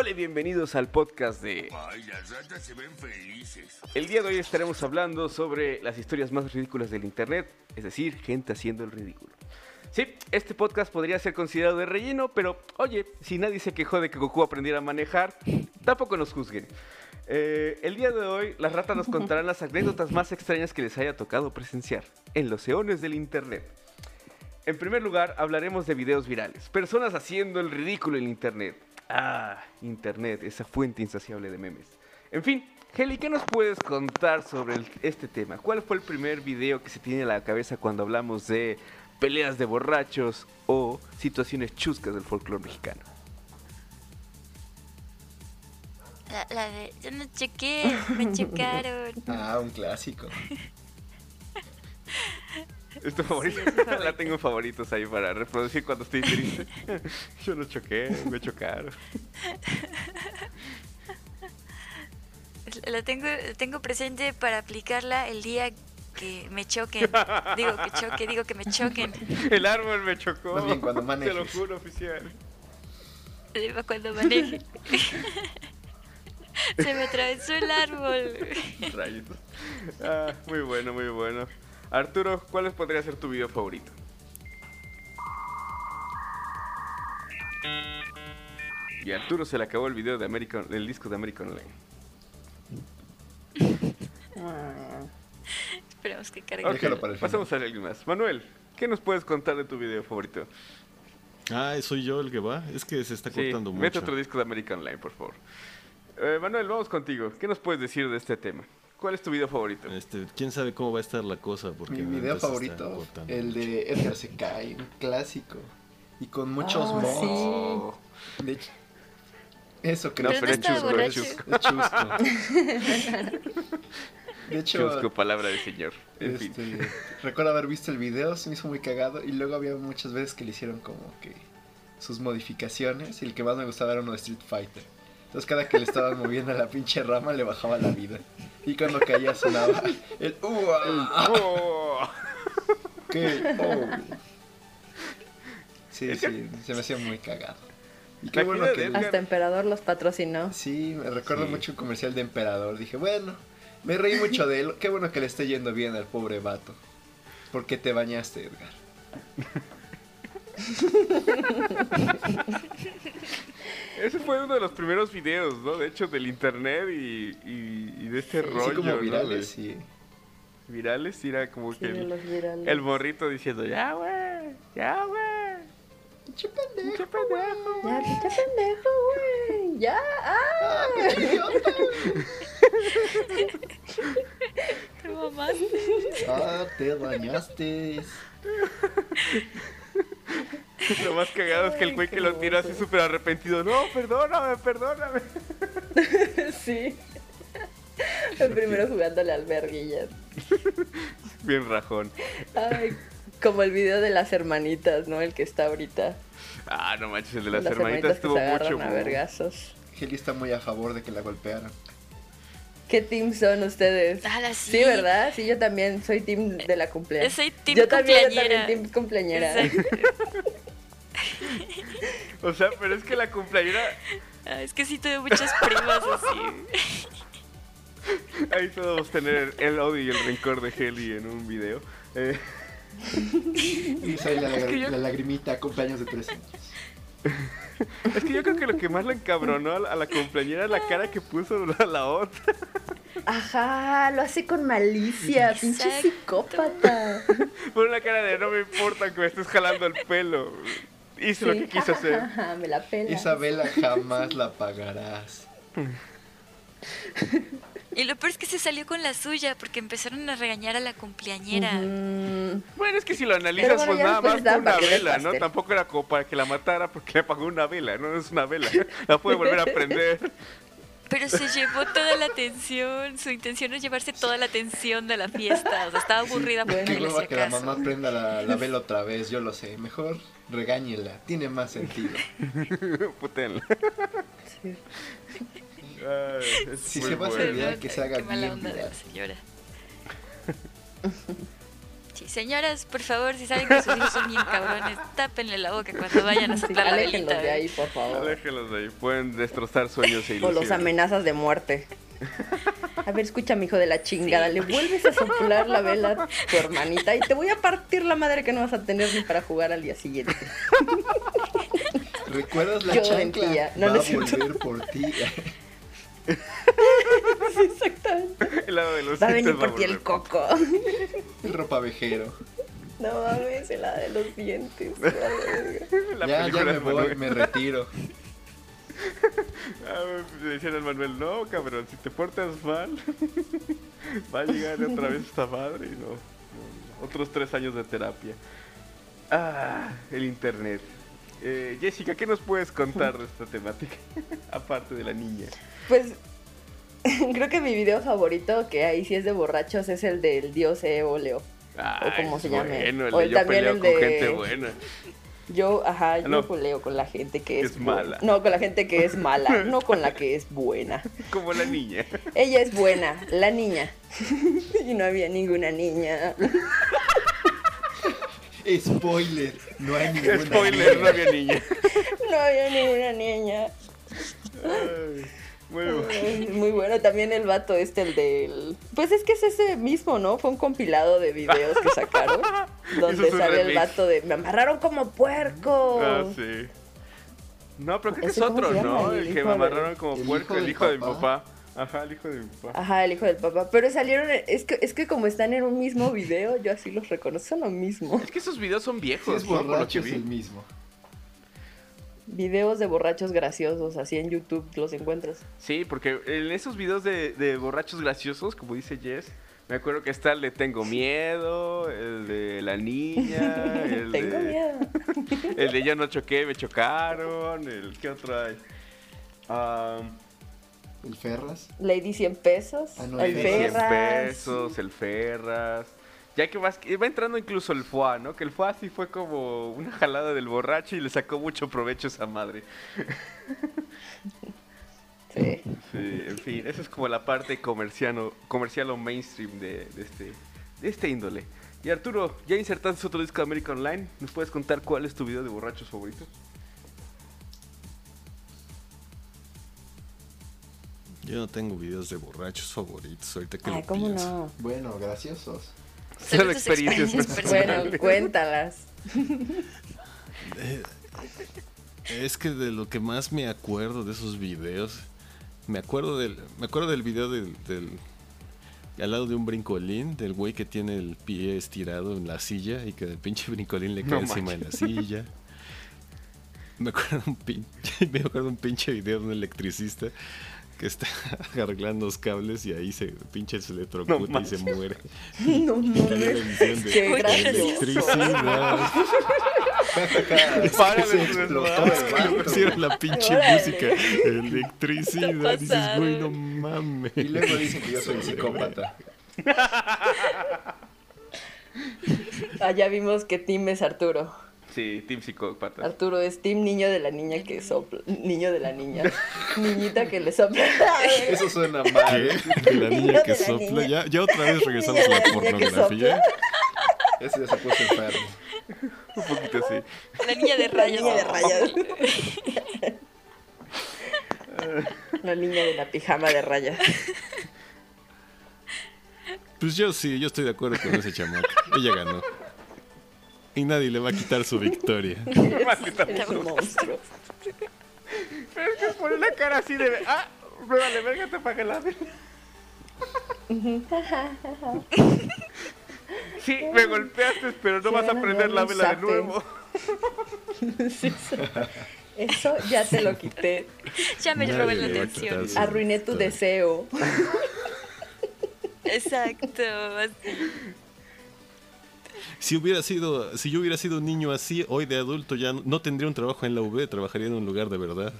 Hola y bienvenidos al podcast de... Ay, las ratas se ven felices. El día de hoy estaremos hablando sobre las historias más ridículas del internet, es decir, gente haciendo el ridículo. Sí, este podcast podría ser considerado de relleno, pero oye, si nadie se quejó de que Goku aprendiera a manejar, tampoco nos juzguen. Eh, el día de hoy, las ratas nos contarán las anécdotas más extrañas que les haya tocado presenciar en los eones del internet. En primer lugar, hablaremos de videos virales, personas haciendo el ridículo en internet. Ah, internet, esa fuente insaciable de memes. En fin, Heli, ¿qué nos puedes contar sobre el- este tema? ¿Cuál fue el primer video que se tiene en la cabeza cuando hablamos de peleas de borrachos o situaciones chuscas del folclore mexicano? La, la de yo no chequé, me checaron. Ah, un clásico. ¿Es tu favorito? es mi favorito. la tengo en favoritos ahí para reproducir cuando estoy triste. Yo no choqué, me chocaron. La tengo, la tengo presente para aplicarla el día que me choquen. Digo que choque, digo que me choquen. El árbol me chocó. Más bien cuando Te lo manejes. juro, oficial. Digo, Cuando maneje. Se me atravesó el árbol. Ah, muy bueno, muy bueno. Arturo, ¿cuál podría ser tu video favorito? Y a Arturo se le acabó el video de American, el disco de American Online. Esperemos que cargue. Ok, Déjalo para el final. pasamos a alguien más. Manuel, ¿qué nos puedes contar de tu video favorito? Ah, soy yo el que va. Es que se está Sí, cortando mete mucho. otro disco de American Online, por favor. Eh, Manuel, vamos contigo. ¿Qué nos puedes decir de este tema? ¿Cuál es tu video favorito? Este, quién sabe cómo va a estar la cosa porque Mi video favorito, el de Edgar se cae, un clásico. Y con muchos Oh, mods. Oh, De hecho, eso creo Pero pero no es chusco, es chusco. es chusco. De hecho, Chusco, palabra de señor. En fin. este, recuerdo haber visto el video, se me hizo muy cagado. Y luego había muchas veces que le hicieron como que sus modificaciones. Y el que más me gustaba era uno de Street Fighter. Entonces cada que le estaban moviendo a la pinche rama le bajaba la vida. Y cuando caía sonaba el ¡Uah! Oh. ¿Qué? Oh. Sí, sí, se me hacía muy cagado. Y qué bueno que... Hasta Emperador los patrocinó. Sí, me recuerdo Sí. mucho un comercial de Emperador. Dije, bueno, me reí mucho de él. Qué bueno que le esté yendo bien al pobre vato. Porque te bañaste, Edgar. Ese fue uno de los primeros videos, ¿no? De hecho, del internet y, y- y de este rollo. Así como virales, sí. Virales, era como Sí, que el, los virales. el morrito diciendo, ya, güey, ya, güey. Pinche pendejo. Qué pendejo, Ya, pinche pendejo, güey. Ya, ah. Ah, pinche idiota. Te mamaste. Ah, te bañaste. Lo más cagado es que el güey que lo tira así súper arrepentido. No, perdóname, perdóname. Sí. El primero jugándole al verguillas. Bien rajón. Ay, como el video de las hermanitas, ¿no? El que está ahorita. Ah, no manches, el de las, hermanitas que estuvo se agarran mucho. a vergazos. Heli está muy a favor de que la golpearan. ¿Qué team son ustedes? Ala, sí. Sí, ¿verdad? Sí, yo también soy team de la cumpleaños. Yo soy team yo también, yo también team cumpleañera. O sea, pero es que la cumpleañera. Ah, es que sí tuve muchas primas así. Ahí podemos tener el odio y el rencor de Heli en un video. Eh, Y sale la, Es que yo- la lagrimita, cumpleaños de tres años. es que yo creo que lo que más le encabronó a la, a la cumpleañera es la cara que puso la, la otra. Ajá, lo hace con malicia, pinche Exacto. psicópata. Pone una cara de no me importa que me estés jalando el pelo. Hice lo que quiso hacer. me la pela. Esa vela jamás la apagarás. Y lo peor es que se salió con la suya porque empezaron a regañar a la cumpleañera. Bueno, es que si lo analizas, bueno, pues nada más fue una vela, ¿no? Tampoco era como para que la matara porque le apagó una vela, no es una vela. La puede volver a prender. Pero se llevó toda la atención. Su intención es llevarse toda la atención de la fiesta. O sea, estaba aburrida porque Qué hueva que la mamá prenda la, la vela otra vez, yo lo sé. Mejor regáñela, tiene más sentido. Putenla. Sí. Ay, Si se va a idea que se haga Qué mala bien onda de la señora. Sí, señoras, por favor, si saben que sus hijos son bien cabrones, tápenle la boca cuando vayan a Sí, soplar la aléjenlos velita. de ¿eh? ahí, por favor. Aléjenlos de ahí, pueden destrozar sueños e O ilusiones. los amenazas de muerte. A ver, escucha, mi hijo de la chingada. Le vuelves a soplar la vela a tu hermanita y te voy a partir la madre que no vas a tener ni para jugar al día siguiente. ¿Recuerdas la Yo chancla? mentía. No, Va no a volver por ti. Exactamente. El lado de los Va a venir por ti el coco. El ropavejero. No mames, la de los dientes. la ya, ya me voy, me retiro. Ah, me decían al Manuel, no, cabrón, si te portas mal, va a llegar otra vez esta madre y no, no, no, Otros tres años de terapia. Ah, el internet. Eh, Jessica, ¿qué nos puedes contar de esta temática? Aparte de la niña. Pues creo que mi video favorito, que ahí sí es de borrachos, es el del dios Eoleo. Ah, como es se llame. Bueno, el O el- yo también peleo el con gente buena. Yo, ajá, yo No. peleo con la gente que es, Es mala. No, con la gente que es mala, no con la que es buena. Como la niña. Ella es buena, la niña. y no había ninguna niña. Spoiler, no hay ninguna. Spoiler, niña. no había niña. No había ninguna niña. Ay, bueno, Ay, Muy bueno, también el vato este, el del... Pues es que es ese mismo, ¿no? Fue un compilado de videos que sacaron. donde sale el vato de... Me amarraron como puerco. ah, sí. No, pero creo que es ¿Ese cómo otro? ¿no? El El que me amarraron como el puerco, hijo el hijo de mi papá. Ajá, el hijo de mi papá. Ajá, el hijo del papá. Pero salieron... Es que, es que como están en un mismo video, yo así los reconozco. Son lo mismo. Es que esos videos son viejos, es. Por lo que es el mismo. Videos de borrachos graciosos, así en YouTube los encuentras. Sí, porque en esos videos de, de borrachos graciosos, como dice Jess, me acuerdo que está el de Tengo Miedo, el de La Niña, el Tengo de, miedo. el de Yo no choqué, me chocaron, el ¿qué otro hay? Ah, El Ferras. Lady 100 pesos. Ah, no, el el 100 Ferras. pesos, el Ferras. Ya que vas, va entrando incluso el FUA, ¿no? Que el FUA sí fue como una jalada del borracho y le sacó mucho provecho a esa madre. Sí. Sí, en fin, esa es como la parte comercial o, comercial o mainstream de, de este, de este índole. Y Arturo, ya insertaste otro disco de América Online. ¿Nos puedes contar cuál es tu video de borrachos favorito? Yo no tengo videos de borrachos favoritos ahorita que Ay, lo ¿cómo pienso. no? Bueno, graciosos. Son experiencias experiencias Bueno, personales. cuéntalas. Eh, es que de lo que más me acuerdo de esos videos, me acuerdo del, me acuerdo del video del, del- al lado de un brincolín, del güey que tiene el pie estirado en la silla y que el pinche brincolín le cae No encima de la silla. Me acuerdo un pinche, me acuerdo un pinche video de un electricista que está arreglando los cables y ahí se pinche se electrocuta No y se muere. No mames. Qué gracioso. electricidad. Pusieron la pinche Órale. música. Electricidad. Dices, güey, no mames. Y luego dicen que yo soy psicópata. Allá Ah, vimos que Tim es Arturo. Sí, Team Psicópata. Arturo es Tim niño de la niña que sopla. Niño de la niña. Niñita que le sopla. Eso suena mal. ¿Qué? De la niña que la sopla. niña. Ya, ya otra vez regresamos a la la pornografía. Ese ya se puso enfermo. Un poquito así. La niña de La rayas. niña de rayas. La niña de la pijama de rayas. Pues yo sí, yo estoy de acuerdo con ese chamaco. Ella ganó. Y nadie le va a quitar su victoria. Eres un monstruo. Pero es que pone la cara así de. ¡Ah! Me vale, verga, te pagué la vela. Sí, me golpeaste, pero no Sí, vas a van a prender la vela de nuevo. Sí, Eso ya te lo quité. Ya me robé la atención. Arruiné tu deseo. Exacto. así. Si hubiera sido, si yo hubiera sido un niño así, hoy de adulto ya no, no tendría un trabajo en la UV, trabajaría en un lugar de verdad.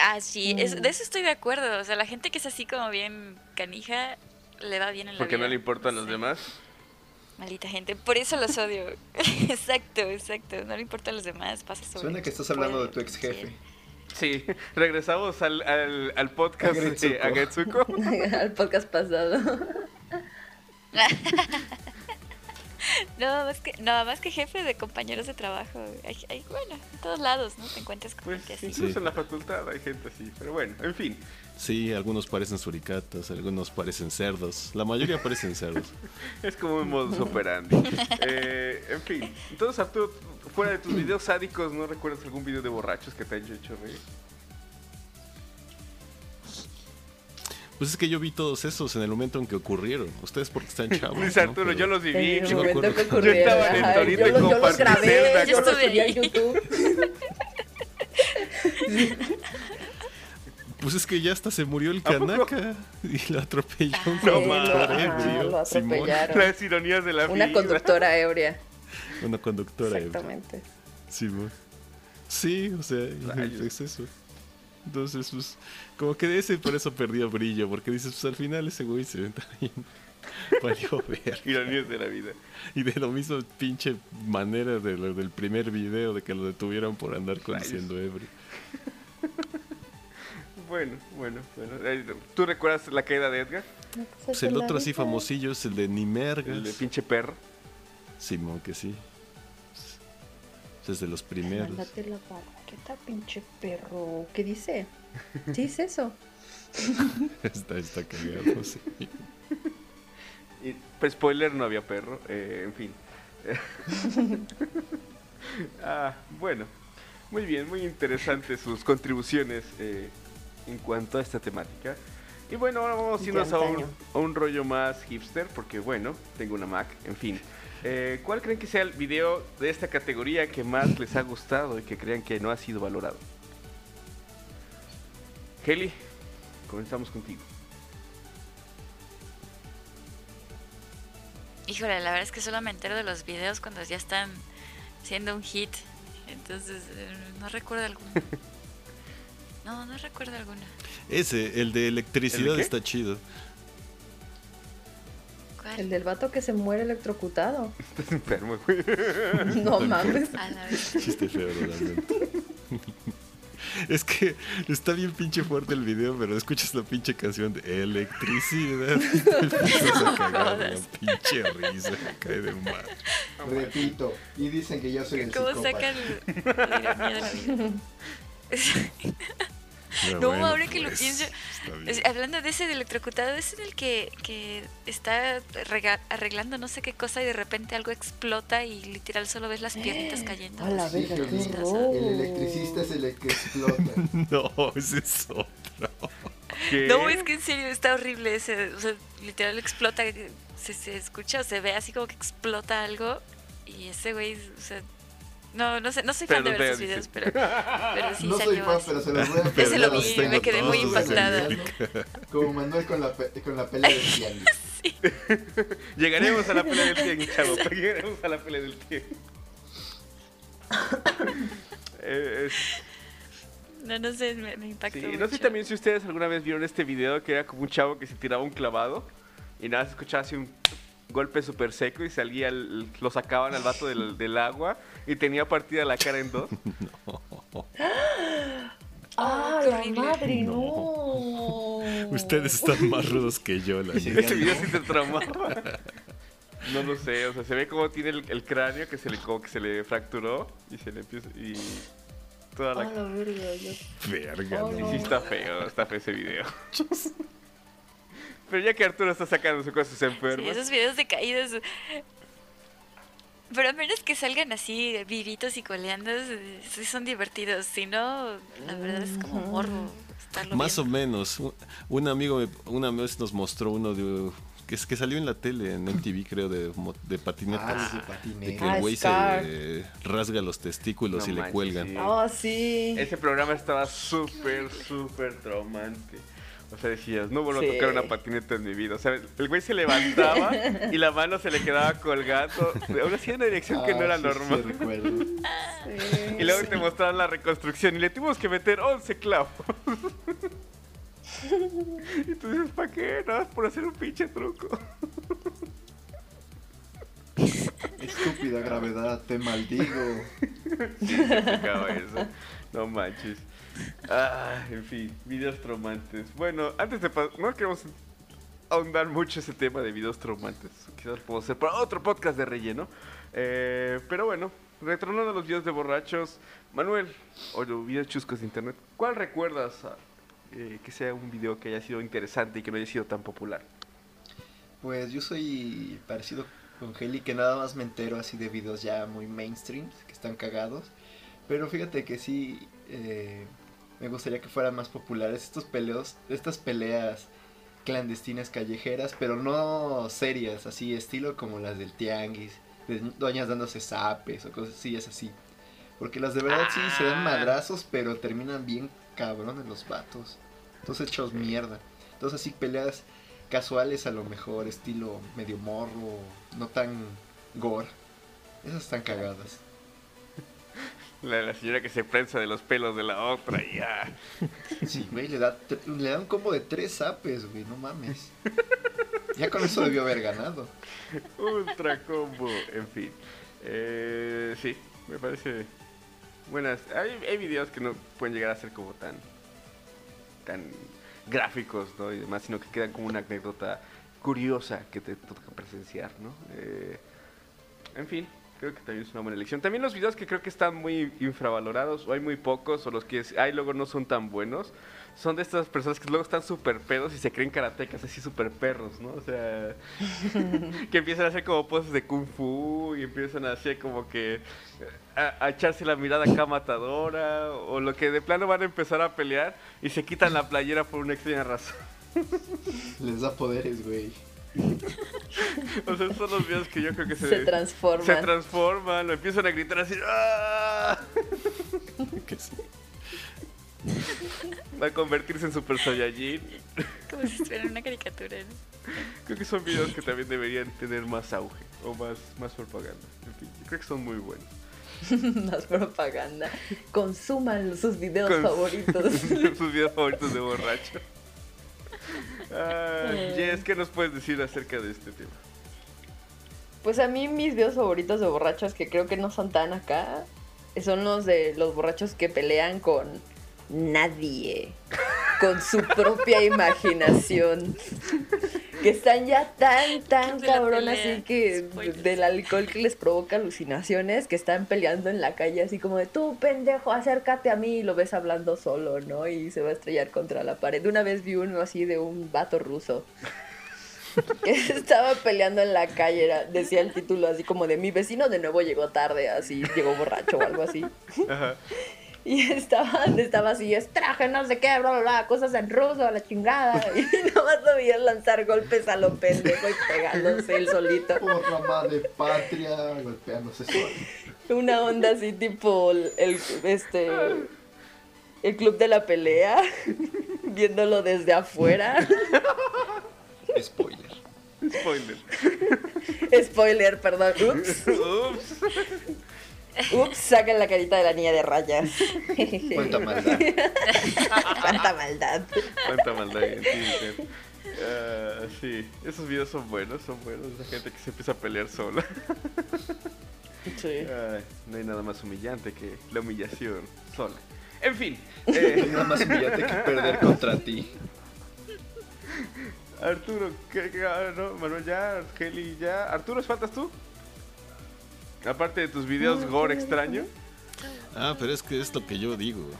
Ah, sí, es- de eso estoy de acuerdo. O sea, la gente que es así como bien canija le va bien en la Porque vida. no le importan los Sí. demás. Maldita gente. Por eso los odio. exacto, exacto. No le importan los demás. Pasa sobre Suena que estás hablando de tu ex jefe. Sí, regresamos al, al, al podcast de. Agetsuko. Al podcast pasado. Nada más que, nada más que jefe de compañeros de trabajo. Hay, hay- bueno, en todos lados, ¿no? Te encuentras con Pues gente así. incluso Sí. en la facultad hay gente así, pero bueno, en fin. Sí, algunos parecen suricatas, algunos parecen cerdos. La mayoría parecen cerdos. Es como un modus operandi. Eh, en fin, entonces Arturo, fuera de tus videos sádicos, ¿no recuerdas algún video de borrachos que te haya hecho reír? Pues es que yo vi todos esos en el momento en que ocurrieron. Ustedes porque están chavos. Dice ¿no? Arturo, Pero- yo los En viví. el Yo me momento que acuerdo. Yo ocurrieron. estaba en el Torito y lo- yo los compartí grabé, celda. yo los Estuve subí a. YouTube. Pues es que ya hasta se murió el ¿A poco? Kanaka y lo atropelló un No Sí, lo, conductor ajá, ebrio. lo atropellaron. Las ironías de la Una vida. conductora ebria. Una conductora ebria. Exactamente. Simón. Sí, o sea, Rayos. es eso. Entonces, pues, como que de ese por eso perdió brillo, porque dices, pues al final ese güey se ve bien. Valió ver. Ironías de la vida. Y de lo mismo pinche manera de lo del primer video de que lo detuvieron por andar conduciendo ebrio. Bueno, bueno, bueno. Eh, ¿Tú recuerdas la caída de Edgar? Pues el otro así famosillo es el de Nimergas. El de pinche perro. Simón, que sí. Ese Es de los primeros. Mándate la barqueta, pinche perro. ¿Qué dice? ¿Sí es eso? Está, está cagado, sí. Y, pues, spoiler, no había perro. eh, en fin. ah, bueno. Muy bien, muy interesantes sus contribuciones eh, en cuanto a esta temática. Y bueno, ahora vamos a irnos a un, antaño. a un rollo más hipster, porque bueno, tengo una Mac, en fin. Eh, ¿Cuál creen que sea el video de esta categoría que más les ha gustado y que crean que no ha sido valorado? Heli, comenzamos contigo. Híjole, la verdad es que solo me entero de los videos cuando ya están siendo un hit. Entonces, eh, no recuerdo alguno. No, no recuerdo alguno. Ese, el de electricidad ¿El de qué? está chido. ¿Cuál? El del vato que se muere electrocutado. Estás enfermo, güey. No mames. A la vez. Chiste feo, realmente. Es que está bien pinche fuerte el video, pero escuchas la pinche canción de electricidad. empiezas a cagar de la pinche risa. Cae de mar. Repito, y dicen que yo soy el ¿Cómo psicópata. sacan la ironía de la vida? No, bueno, ahora que lo pues, pienso, bien. Es- hablando de ese de electrocutado, es en el que, que está rega- arreglando no sé qué cosa y de repente algo explota y literal solo ves las piernitas cayendo. A la Sí, verga, qué. El electricista es el que explota. No, ese es otro. ¿Qué? No, es que en serio está horrible ese. O sea, literal explota, se, se escucha o se ve así como que explota algo y ese güey, o sea, no, no sé, no soy fan Pero de ver veo, videos, dice. pero, pero sí no soy salió fan, así. pero se los voy a Ese lo vi, me quedé muy impactada. Como Manuel con la, pe- con la pelea de Tiani. Llegaremos a la pelea del 100, chavo. Llegaremos a la pelea del 100. Eh, es- No, no sé, me, me impactó. sí, no sé mucho. también si ustedes alguna vez vieron este video que era como un chavo que se tiraba un clavado y nada, se escuchaba así un golpe súper seco y salía, el- lo sacaban al vato del, del agua y tenía partida la cara en dos. ¡Ah, qué la madre, no! Ustedes están más rudos que yo, la Sí. neta. Ese video sí te traumaba. No lo sé, o sea, se ve como tiene el, el cráneo que se le como que se le fracturó y se le empieza y toda A la la verga, yo. Verga, Oh, Sí, no. sí está feo, está feo ese video. Pero ya que Arturo está sacando sus cosas Sí, enfermas. esos videos de caídas. Pero a menos que salgan así vivitos y coleando, eh, sí son divertidos. Si no, la verdad es como morbo. estarlo Más o viendo. menos. Un- amigo me- una vez nos mostró uno de que, es que salió en la tele, en MTV creo, de, mo- de patinetas. Ah, sí, de que patinete. Ah, el güey se rasga los testículos No y le manches, cuelgan. sí. Oh, sí. Ese programa estaba súper, súper traumante. O sea, decías, no vuelvo Sí. a tocar una patineta en mi vida. O sea, el güey se levantaba y la mano se le quedaba colgando. Aún así en una dirección que no Ah, era sí, normal. Sí, recuerdo. Sí. Y luego te mostraron la reconstrucción y le tuvimos que meter 11 clavos. y tú dices, ¿para qué? Nada más por hacer un pinche truco. Estúpida gravedad, te maldigo. Sí, se eso. No manches. Ah, en fin, videos traumantes. Bueno, antes de pasar, no queremos ahondar mucho ese tema de videos traumantes. Quizás puedo hacer para otro podcast de relleno. Eh, pero bueno, retornando a los videos de borrachos, Manuel, o los videos chuscos de internet, ¿cuál recuerdas ah, eh, que sea un video que haya sido interesante y que no haya sido tan popular? Pues yo soy parecido con Heli, que nada más me entero así de videos ya muy mainstream, que están cagados. Pero fíjate que sí, eh, me gustaría que fueran más populares estos peleos, estas peleas clandestinas callejeras, pero no serias, así estilo como las del tianguis, de doñas dándose zapes o cosas así, es así. Porque las de verdad sí se dan Ah. madrazos, pero terminan bien cabrones los vatos. Entonces hechos mierda. Entonces así peleas casuales a lo mejor, estilo medio morro, no tan gore. Esas están cagadas. La, la señora que se prensa de los pelos de la otra y ya. Sí, güey, le da, le da un combo de tres zapes, güey, no mames. Ya con eso debió haber ganado. Ultra combo, en fin. Eh, sí, me parece buenas. Hay, hay videos que no pueden llegar a ser como tan tan gráficos, ¿no? Y demás, sino que quedan como una anécdota curiosa que te toca presenciar, ¿no? Eh, en fin, creo que también es una buena elección. También los videos que creo que están muy infravalorados, o hay muy pocos, o los que hay luego no son tan buenos, son de estas personas que luego están súper pedos y se creen karatecas así súper perros, ¿no? O sea, que empiezan a hacer como poses de kung fu y empiezan a hacer como que eh, a, a echarse la mirada acá matadora o lo que de plano van a empezar a pelear y se quitan la playera por una extraña razón. Les da poderes, güey. O sea, son los videos que yo creo que se, Se transforman. se transforman o empiezan a gritar así ¡Ah! Que sí. Va a convertirse en Super Saiyajin. Como si estuviera en una caricatura. ¿no? Creo que son videos que también deberían tener más auge o más, más propaganda. En fin, yo creo que son muy buenos. Más propaganda. Consuman sus videos favoritos. Sus videos favoritos de borracho. Eh. Jess, ¿qué nos puedes decir acerca de este tema? Pues a mí mis videos favoritos de borrachos que creo que no son tan acá son los de los borrachos que pelean con nadie, con su propia imaginación. Que están ya tan, tan cabrón así que Spoilers. del alcohol que les provoca alucinaciones, que están peleando en la calle así como de tú pendejo, acércate a mí y lo ves hablando solo, ¿no? Y se va a estrellar contra la pared. Una vez vi uno así de un vato ruso que estaba peleando en la calle, era- decía el título así como de mi vecino de nuevo llegó tarde, así llegó borracho o algo así. Ajá. Y estaba, estaba así, es traje, no sé qué, bla, bla, bla, cosas en ruso, a la chingada. Y nomás lo veías lanzar golpes a lo pendejo y pegándose él solito. Porra madre patria, golpeándose solo. Una onda así tipo el, el- este el club de la pelea, viéndolo desde afuera. Spoiler. Spoiler. Spoiler, perdón. Ups. Ups. Ups, sacan la carita de la niña de rayas. Cuánta maldad. Cuánta maldad. Cuánta maldad. Ah, sí, esos videos son buenos, son buenos. La gente que se empieza a pelear sola. Sí. No hay nada más humillante que la humillación sola. En fin, eh, Nada más humillante que perder contra ti. Arturo, ¿qué, qué- ah, no, Manuel ya, Heli ya. Arturo, ¿faltas tú? Aparte de tus videos gore extraño. Ah, pero es que es lo que yo digo.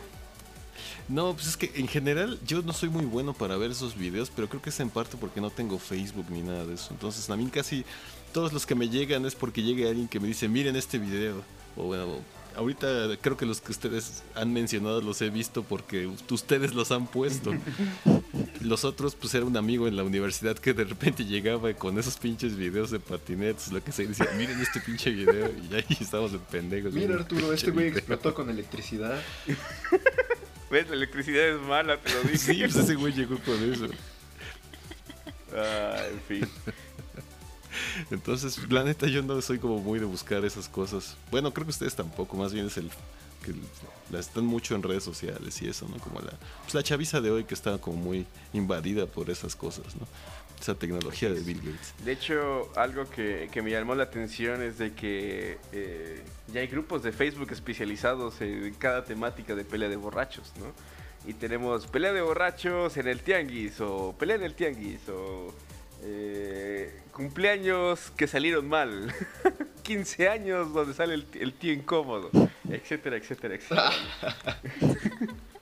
No, pues es que en general yo no soy muy bueno para ver esos videos, pero creo que es en parte porque no tengo Facebook ni nada de eso. Entonces a mí casi todos los que me llegan es porque llegue alguien que me dice, miren este video. O bueno, ahorita creo que los que ustedes han mencionado los he visto porque ustedes los han puesto. Los otros, pues era un amigo en la universidad que de repente llegaba con esos pinches videos de patinetes, lo que se decía, miren este pinche video, y ahí estábamos en pendejos. Mira Arturo, este güey explotó con electricidad. ¿Ves? La electricidad es mala, te lo dije. Sí, pues ese güey llegó con eso. Ah, en fin. Entonces, la neta, yo no soy como muy de buscar esas cosas. Bueno, creo que ustedes tampoco, más bien es el que las están mucho en redes sociales y eso, ¿no? Como la, pues la chaviza de hoy que está como muy invadida por esas cosas, ¿no? Esa tecnología de Bill Gates. De hecho, algo que, que me llamó la atención es de que eh, ya hay grupos de Facebook especializados en cada temática de pelea de borrachos, ¿no? Y tenemos pelea de borrachos en el tianguis, o pelea en el tianguis, o Eh, cumpleaños que salieron mal. 15 años donde sale el, el tío incómodo. Etcétera, etcétera, etcétera.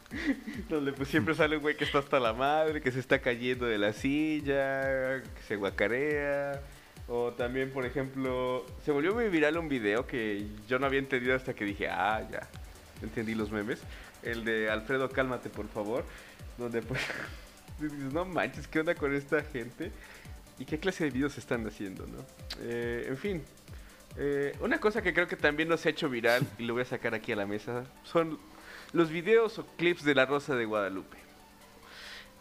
Donde pues siempre sale un güey que está hasta la madre, que se está cayendo de la silla, que se guacarea. O también, por ejemplo, se volvió muy viral un video que yo no había entendido hasta que dije, ah, ya, entendí los memes. El de Alfredo, cálmate, por favor. Donde pues, no manches, ¿qué onda con esta gente? ¿Y qué clase de videos están haciendo, no? Eh, en fin, eh, una cosa que creo que también nos ha hecho viral, y lo voy a sacar aquí a la mesa, son los videos o clips de La Rosa de Guadalupe.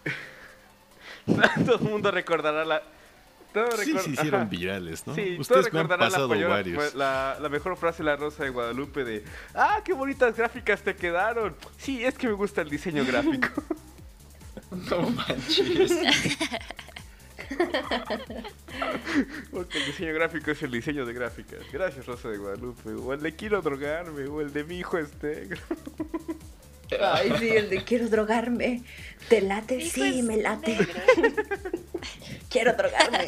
Todo el mundo recordará la... todo Sí, recor- se hicieron Ajá. virales, ¿no? Sí, Ustedes me han recordarán la, pasado mayor- varios. la, la mejor frase de La Rosa de Guadalupe de ¡Ah, qué bonitas gráficas te quedaron! Sí, es que me gusta el diseño gráfico. No manches. Porque el diseño gráfico es el diseño de gráficas. Gracias, Rosa de Guadalupe. O el de quiero drogarme, o el de mi hijo es negro. Ay, sí, el de quiero drogarme. ¿Te late? Hijo Sí, me late. negro. Quiero drogarme.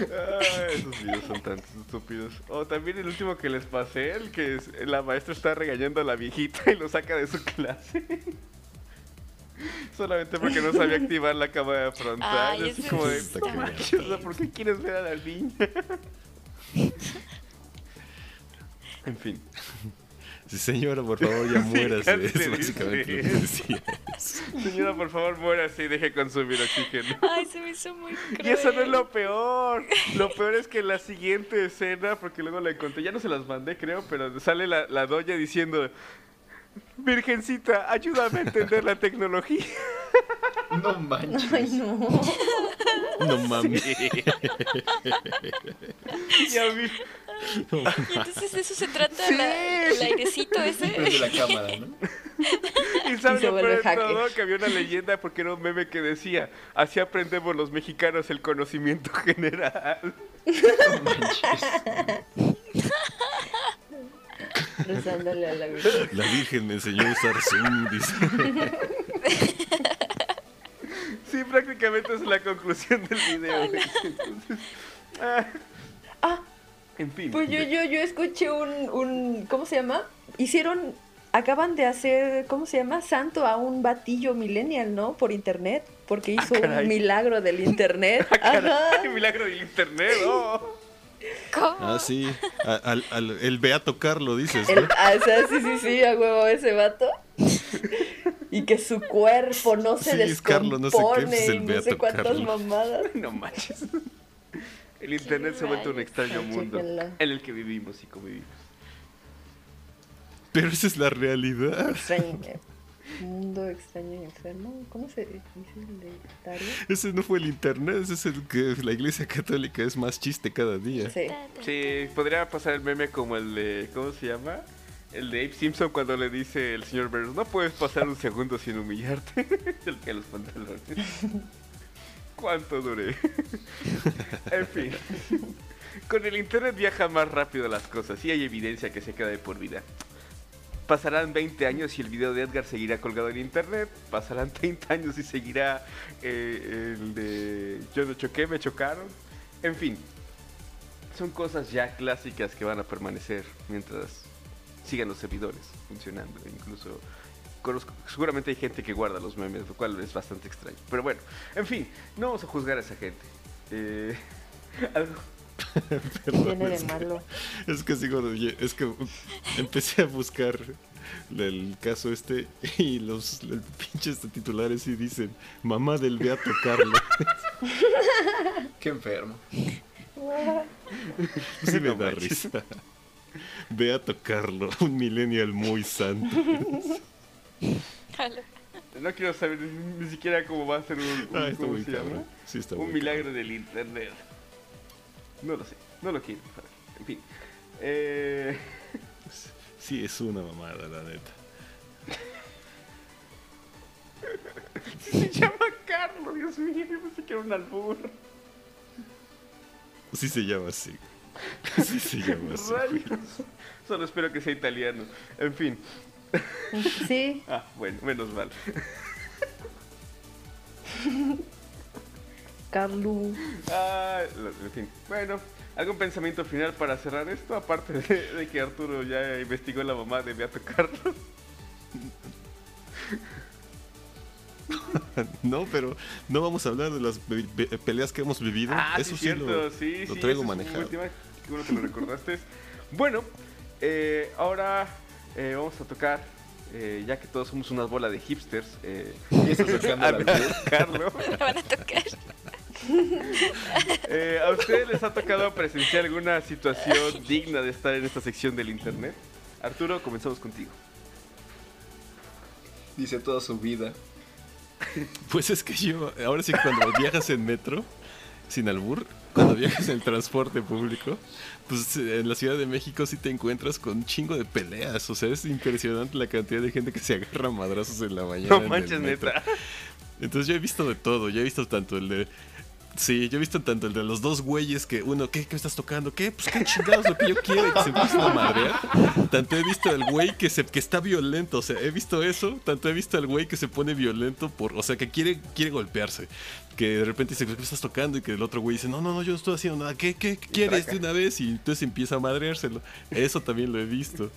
Ay, esos videos son tan estúpidos. O también el último que les pasé, el que es- la maestra está regañando a la viejita y lo saca de su clase. Solamente porque no sabía activar la cámara frontal. Ay, como de, "No cagado". manches, o sea, ¿por qué quieres ver a la niña? en fin. Sí, señora, por favor, ya Sí, muérase. casi Es básicamente dice lo que decía. Señora, por favor, muérase y deje consumir oxígeno. Ay, se me hizo muy cruel. Y eso no es lo peor. Lo peor es que en la siguiente escena, porque luego la encontré, ya no se las mandé, creo, pero sale la, la doña diciendo: Virgencita, ayúdame a entender la tecnología. No manches. Ay, no. No mames. Y a mí, Y entonces de eso se trata Sí. la- el airecito ese. Prende la cámara, ¿no? y saben de todo, que había una leyenda porque era un meme que decía: Así aprendemos los mexicanos el conocimiento general. No manches. Rezándole a la Virgen. La Virgen me enseñó a usar Zoom, dice. Sí, prácticamente es la conclusión del video. güey. Entonces, ah, Ah, en fin. pues yo, yo, yo escuché un, un, ¿cómo se llama? Hicieron, acaban de hacer, ¿cómo se llama? Santo a un batillo millennial, ¿no? Por internet, porque hizo Ah, caray. un milagro del internet. Caray, Ajá. milagro del internet, oh. ¿Cómo? Ah, sí. A- al- al- el Beato Carlo, dices, El, ¿no? ah, o sea, sí, sí, sí, a huevo ese vato. Y que su cuerpo no se Sí, es Carlo, no sé qué, descompone pues, el y no sé Beato cuántas Carlo. mamadas. No manches. El internet se ha vuelto un extraño mundo en el que vivimos y convivimos. Pero esa es la realidad. Extraño. Mundo extraño y enfermo. ¿Cómo se dice el de Dario? Ese no fue el internet, ese es el que la iglesia católica es más chiste cada día. Sí. Sí, podría pasar el meme como el de. ¿Cómo se llama? El de Abe Simpson cuando le dice el señor Burns: No puedes pasar un segundo sin humillarte. el que los pantalones. ¿Cuánto duré? en fin. Con el internet viaja más rápido las cosas y hay evidencia que se queda de por vida. Pasarán 20 años y el video de Edgar seguirá colgado en internet. Pasarán 30 años y seguirá eh, el de Yo no choqué, me chocaron. En fin, son cosas ya clásicas que van a permanecer mientras sigan los servidores funcionando. Incluso conozco- seguramente hay gente que guarda los memes, lo cual es bastante extraño. Pero bueno, en fin, no vamos a juzgar a esa gente. Eh, algo- Perdón, Tiene de es que- malo. Es que sigo, es que empecé a buscar el caso este y los pinches titulares y dicen mamá del Beato Carlo. Qué enfermo. Sí me No da manches. risa. Beato Carlo, un millennial muy santo. No quiero saber ni, siquiera cómo va a ser un, un- Ah, está ¿cómo muy se llama? cabrón. Sí, está un muy milagro del internet. No lo sé, no lo quiero. saber. En fin. Eh. Sí, es una mamada, la neta. se llama Carlos, Dios mío, yo pensé que era un albur. Sí se llama así. Sí se llama así. Rayos. Solo espero que sea italiano. En fin. Sí. Ah, bueno, menos mal. Carlu. Ah, en fin. Bueno, ¿algún pensamiento final para cerrar esto? Aparte de, de que Arturo ya investigó la mamá de Beato Carlos. No, pero no vamos a hablar de las peleas que hemos vivido. Ah, Eso sí, sí, cierto. lo, sí, lo sí, traigo es manejado. última. Bueno que lo recordaste. bueno, eh, ahora eh, vamos a tocar, eh, ya que todos somos una bola de hipsters, eh, Y Beato luz. Carlos. Van a tocar. Eh, ¿A ustedes les ha tocado presenciar alguna situación digna de estar en esta sección del internet? Arturo, comenzamos contigo. Dice toda su vida. Pues es que yo, ahora sí que cuando viajas en metro, sin albur, cuando viajas en transporte público, pues en la Ciudad de México sí te encuentras con un chingo de peleas. O sea, es impresionante la cantidad de gente que se agarra a madrazos en la mañana. No en el manches, metro. neta. Entonces yo he visto de todo, yo he visto tanto el de... Sí, yo he visto tanto el de los dos güeyes que uno, ¿qué, qué estás tocando? ¿Qué? Pues qué chingados lo que yo quiero y que se empiezan a madrear. Tanto he visto el güey que se que está violento, o sea, he visto eso, tanto he visto al güey que se pone violento por, o sea, que quiere quiere golpearse. Que de repente dice, ¿qué estás tocando? Y que el otro güey dice, no, no, no, yo no estoy haciendo nada. ¿Qué, qué, qué quieres de una vez? Y entonces empieza a madreárselo. Eso también lo he visto.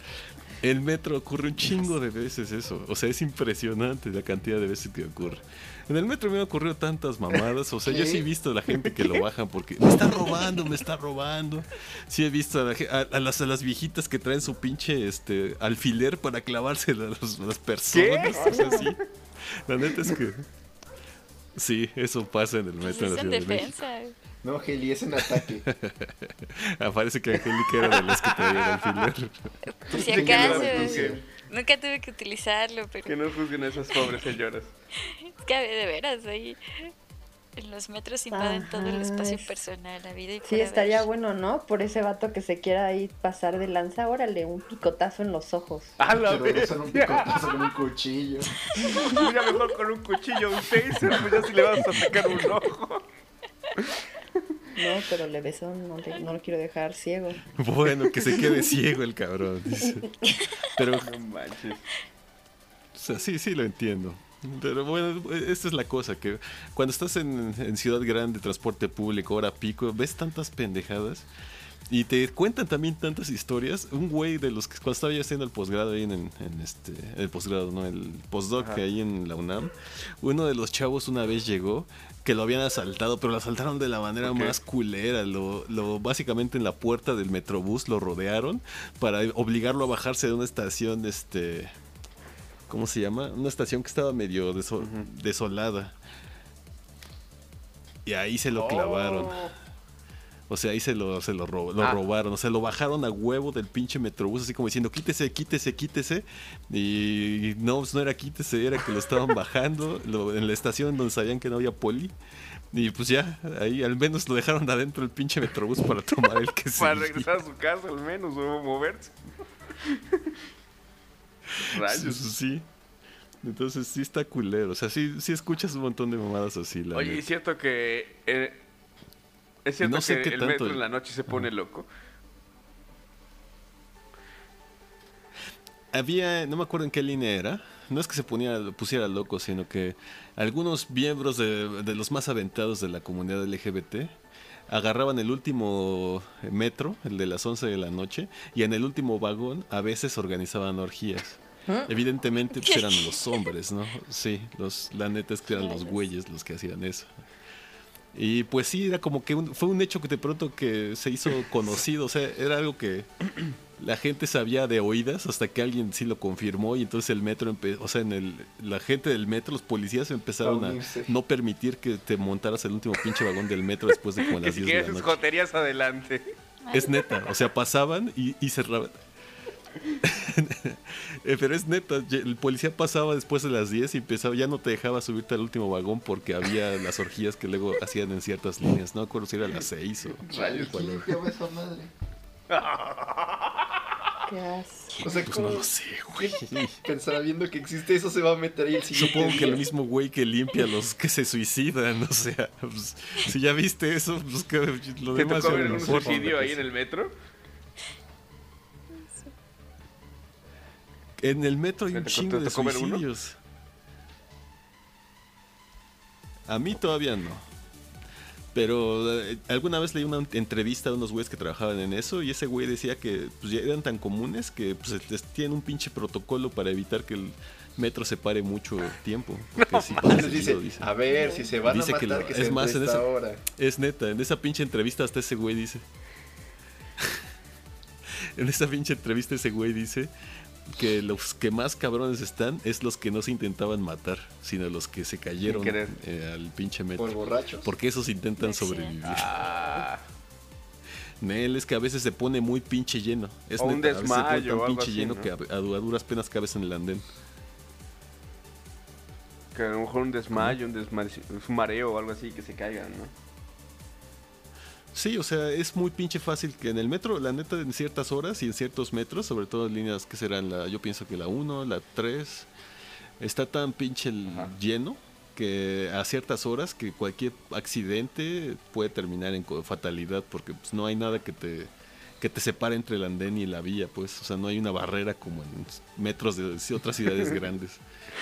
En metro ocurre un chingo de veces eso. O sea, es impresionante la cantidad de veces que ocurre. En el metro me han ocurrido tantas mamadas. O sea, yo sí he visto a la gente que lo bajan porque me está robando, me está robando. Sí he visto a, la a- a las, a las viejitas que traen su pinche este, alfiler para clavarse a, los- a las personas. O sea, sí. La neta es que... Sí, eso pasa en el Pues metro en es la en de defensa. No, Heli, es en ataque. Aparece que Angélica era de las que traía el alfiler. Por si acaso. pues, Nunca tuve que utilizarlo, pero Que no juzguen a esas pobres señoras. es que de veras ahí los metros invaden todo el Ajá, espacio es- personal, la vida y Sí, estaría haber. bueno, ¿no? Por ese vato que se quiera ahí pasar de lanza, órale, un picotazo en los ojos. ¡A la Pero no son un picotazo con un cuchillo. Mira mejor con un cuchillo, un taser, pues ya si le vas a sacar un ojo. No, pero le besó, no, le- no lo quiero dejar ciego. Bueno, que se quede ciego el cabrón. dice. Pero, No manches. o sea, sí, sí lo entiendo. Pero bueno, esta es la cosa, que cuando estás en, en ciudad grande, transporte público, hora pico, ves tantas pendejadas y te cuentan también tantas historias. Un güey de los que cuando estaba yo haciendo el posgrado ahí en, en- este, el posgrado, no, el postdoc Ajá. ahí en la UNAM, uno de los chavos una vez llegó que lo habían asaltado, pero lo asaltaron de la manera más culera. Lo, lo básicamente en la puerta del metrobús lo rodearon para obligarlo a bajarse de una estación, este, ¿cómo se llama? Una estación que estaba medio deso- desolada. Y ahí se lo clavaron. Oh. O sea, ahí se lo, se lo, Ah. robaron. O sea, lo bajaron a huevo del pinche metrobús, así como diciendo, quítese, quítese, quítese. Y no, pues no era quítese, era que lo estaban bajando lo- en la estación donde sabían que no había poli. Y pues ya, ahí al menos lo dejaron adentro el pinche metrobús para tomar el que Para seguía. regresar a su casa al menos o moverse. Rayos. sí, sí. Entonces sí está culero. O sea, sí, sí escuchas un montón de mamadas así. La Oye, neta. es cierto que. eh, es cierto No sé que el tanto- metro en la noche se pone loco. Había, no me acuerdo en qué línea era. No es que se ponía, pusiera loco, sino que algunos miembros de, de los más aventados de la comunidad LGBT agarraban el último metro, el de las 11 de la noche, y en el último vagón a veces organizaban orgías. Evidentemente pues, eran los hombres, ¿no? Sí, los, la neta es que eran los güeyes los que hacían eso. Y pues sí, era como que un- fue un hecho que de pronto que se hizo conocido, o sea, era algo que la gente sabía de oídas hasta que alguien sí lo confirmó y entonces el metro, o sea, en el, la gente del metro, los policías empezaron A no permitir que te montaras el último pinche vagón del metro después de como las si 10 de la sus noche. joterías adelante. Es neta, o sea, pasaban y, y cerraban. Eh, Pero es neta, el policía pasaba después de las 10 y empezaba, ya no te dejaba subirte al último vagón porque había las orgías que luego hacían en ciertas líneas. No me acuerdo si era a las 6 o... Rayos. cuál ¿Quién era. limpiaba esa madre? Qué asco. O sea, Pues ¿cómo no lo sé, güey. pensará viendo que existe eso se va a meter ahí el siguiente Supongo que el mismo güey que limpia a los que se suicidan, o sea, pues, si ya viste eso, pues que lo ¿Te demás tocó ya ver un suicidio ahí en el metro? En el metro hay ¿Te un chingo de uno? suicidios. A mí todavía no. Pero eh, alguna vez leí una entrevista de unos güeyes que trabajaban en eso y ese güey decía que pues, ya eran tan comunes que pues, tienen un pinche protocolo para evitar que el metro se pare mucho tiempo. Porque sí pasa Les dice, seguido, dice. a ver, si se van Dice a que matar, lo- que, es se más, en esta esa- hora. Es neta, en esa pinche entrevista hasta ese güey dice. en esa pinche entrevista ese güey dice que los que más cabrones están es los que no se intentaban matar, sino los que se cayeron eh, al pinche metro. Por borrachos. Porque esos intentan sobrevivir. Ah, Nel, es que a veces se pone muy pinche lleno. Es O un neta, a veces se pone desmayo tan pinche así, lleno ¿no? que a, a duras penas cabes en el andén. que a lo mejor un desmayo, un, desma- un mareo o algo así que se caigan, ¿no? Sí, o sea, es muy pinche fácil que en el metro, la neta, en ciertas horas y en ciertos metros, sobre todo en líneas que serán la, yo pienso que la 1, la 3, está tan pinche el lleno que a ciertas horas que cualquier accidente puede terminar en fatalidad porque pues, no hay nada que te que te separe entre el andén y la vía, pues, o sea, no hay una barrera como en metros de otras ciudades grandes.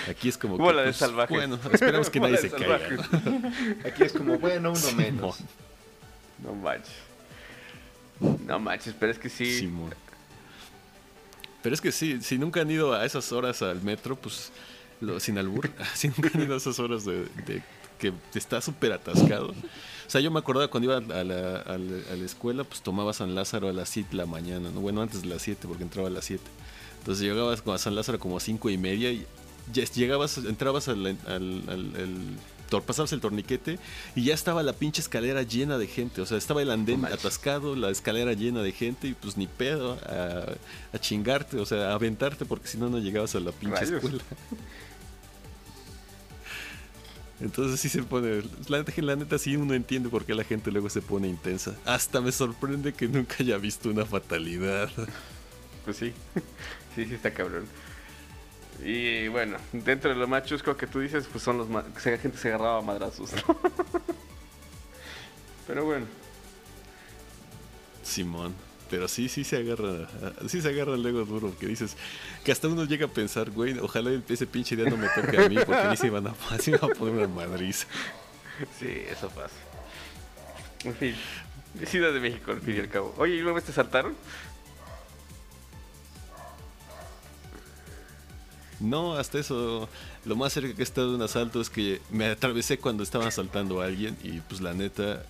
Aquí es como Como que, de pues, salvajes. Bueno, esperamos que nadie se caiga. Aquí es como, bueno, uno menos. No manches. No manches, pero es que sí. Pero es que sí, si nunca han ido a esas horas al metro, pues, lo- sin albur, si nunca han ido a esas horas de, de que está súper atascado. O sea, yo me acordaba cuando iba a la, a la- a la escuela, pues tomaba San Lázaro a las 7 de la mañana, ¿no? Bueno, antes de las 7, porque entraba a las 7. Entonces llegabas a San Lázaro como a 5 y media y llegabas, entrabas al, al, al- al- tor- pasabas el torniquete y ya estaba la pinche escalera llena de gente. O sea, estaba el andén atascado, la escalera llena de gente y pues ni pedo a, a chingarte, o sea, a aventarte porque si no, no llegabas a la pinche Rayos. escuela. Entonces sí se pone. La la neta sí uno entiende por qué la gente luego se pone intensa. Hasta me sorprende que nunca haya visto una fatalidad. Pues sí. Sí, sí está cabrón. Y bueno, dentro de lo más chusco que tú dices, pues son los que la gente se agarraba a madrazos. ¿no? Pero bueno. Simón. Pero sí, sí se agarra. Sí se agarra luego duro. Que dices. Que hasta uno llega a pensar, güey, ojalá ese pinche día no me toque a mí. Porque mí se van a, se me va a poner una madriza. Sí, eso pasa. En fin. Ciudad de México, al fin y al cabo. Oye, ¿y luego te saltaron? No, hasta eso. Lo más cerca que he estado de un asalto es que me atravesé cuando estaban asaltando a alguien. Y pues la neta.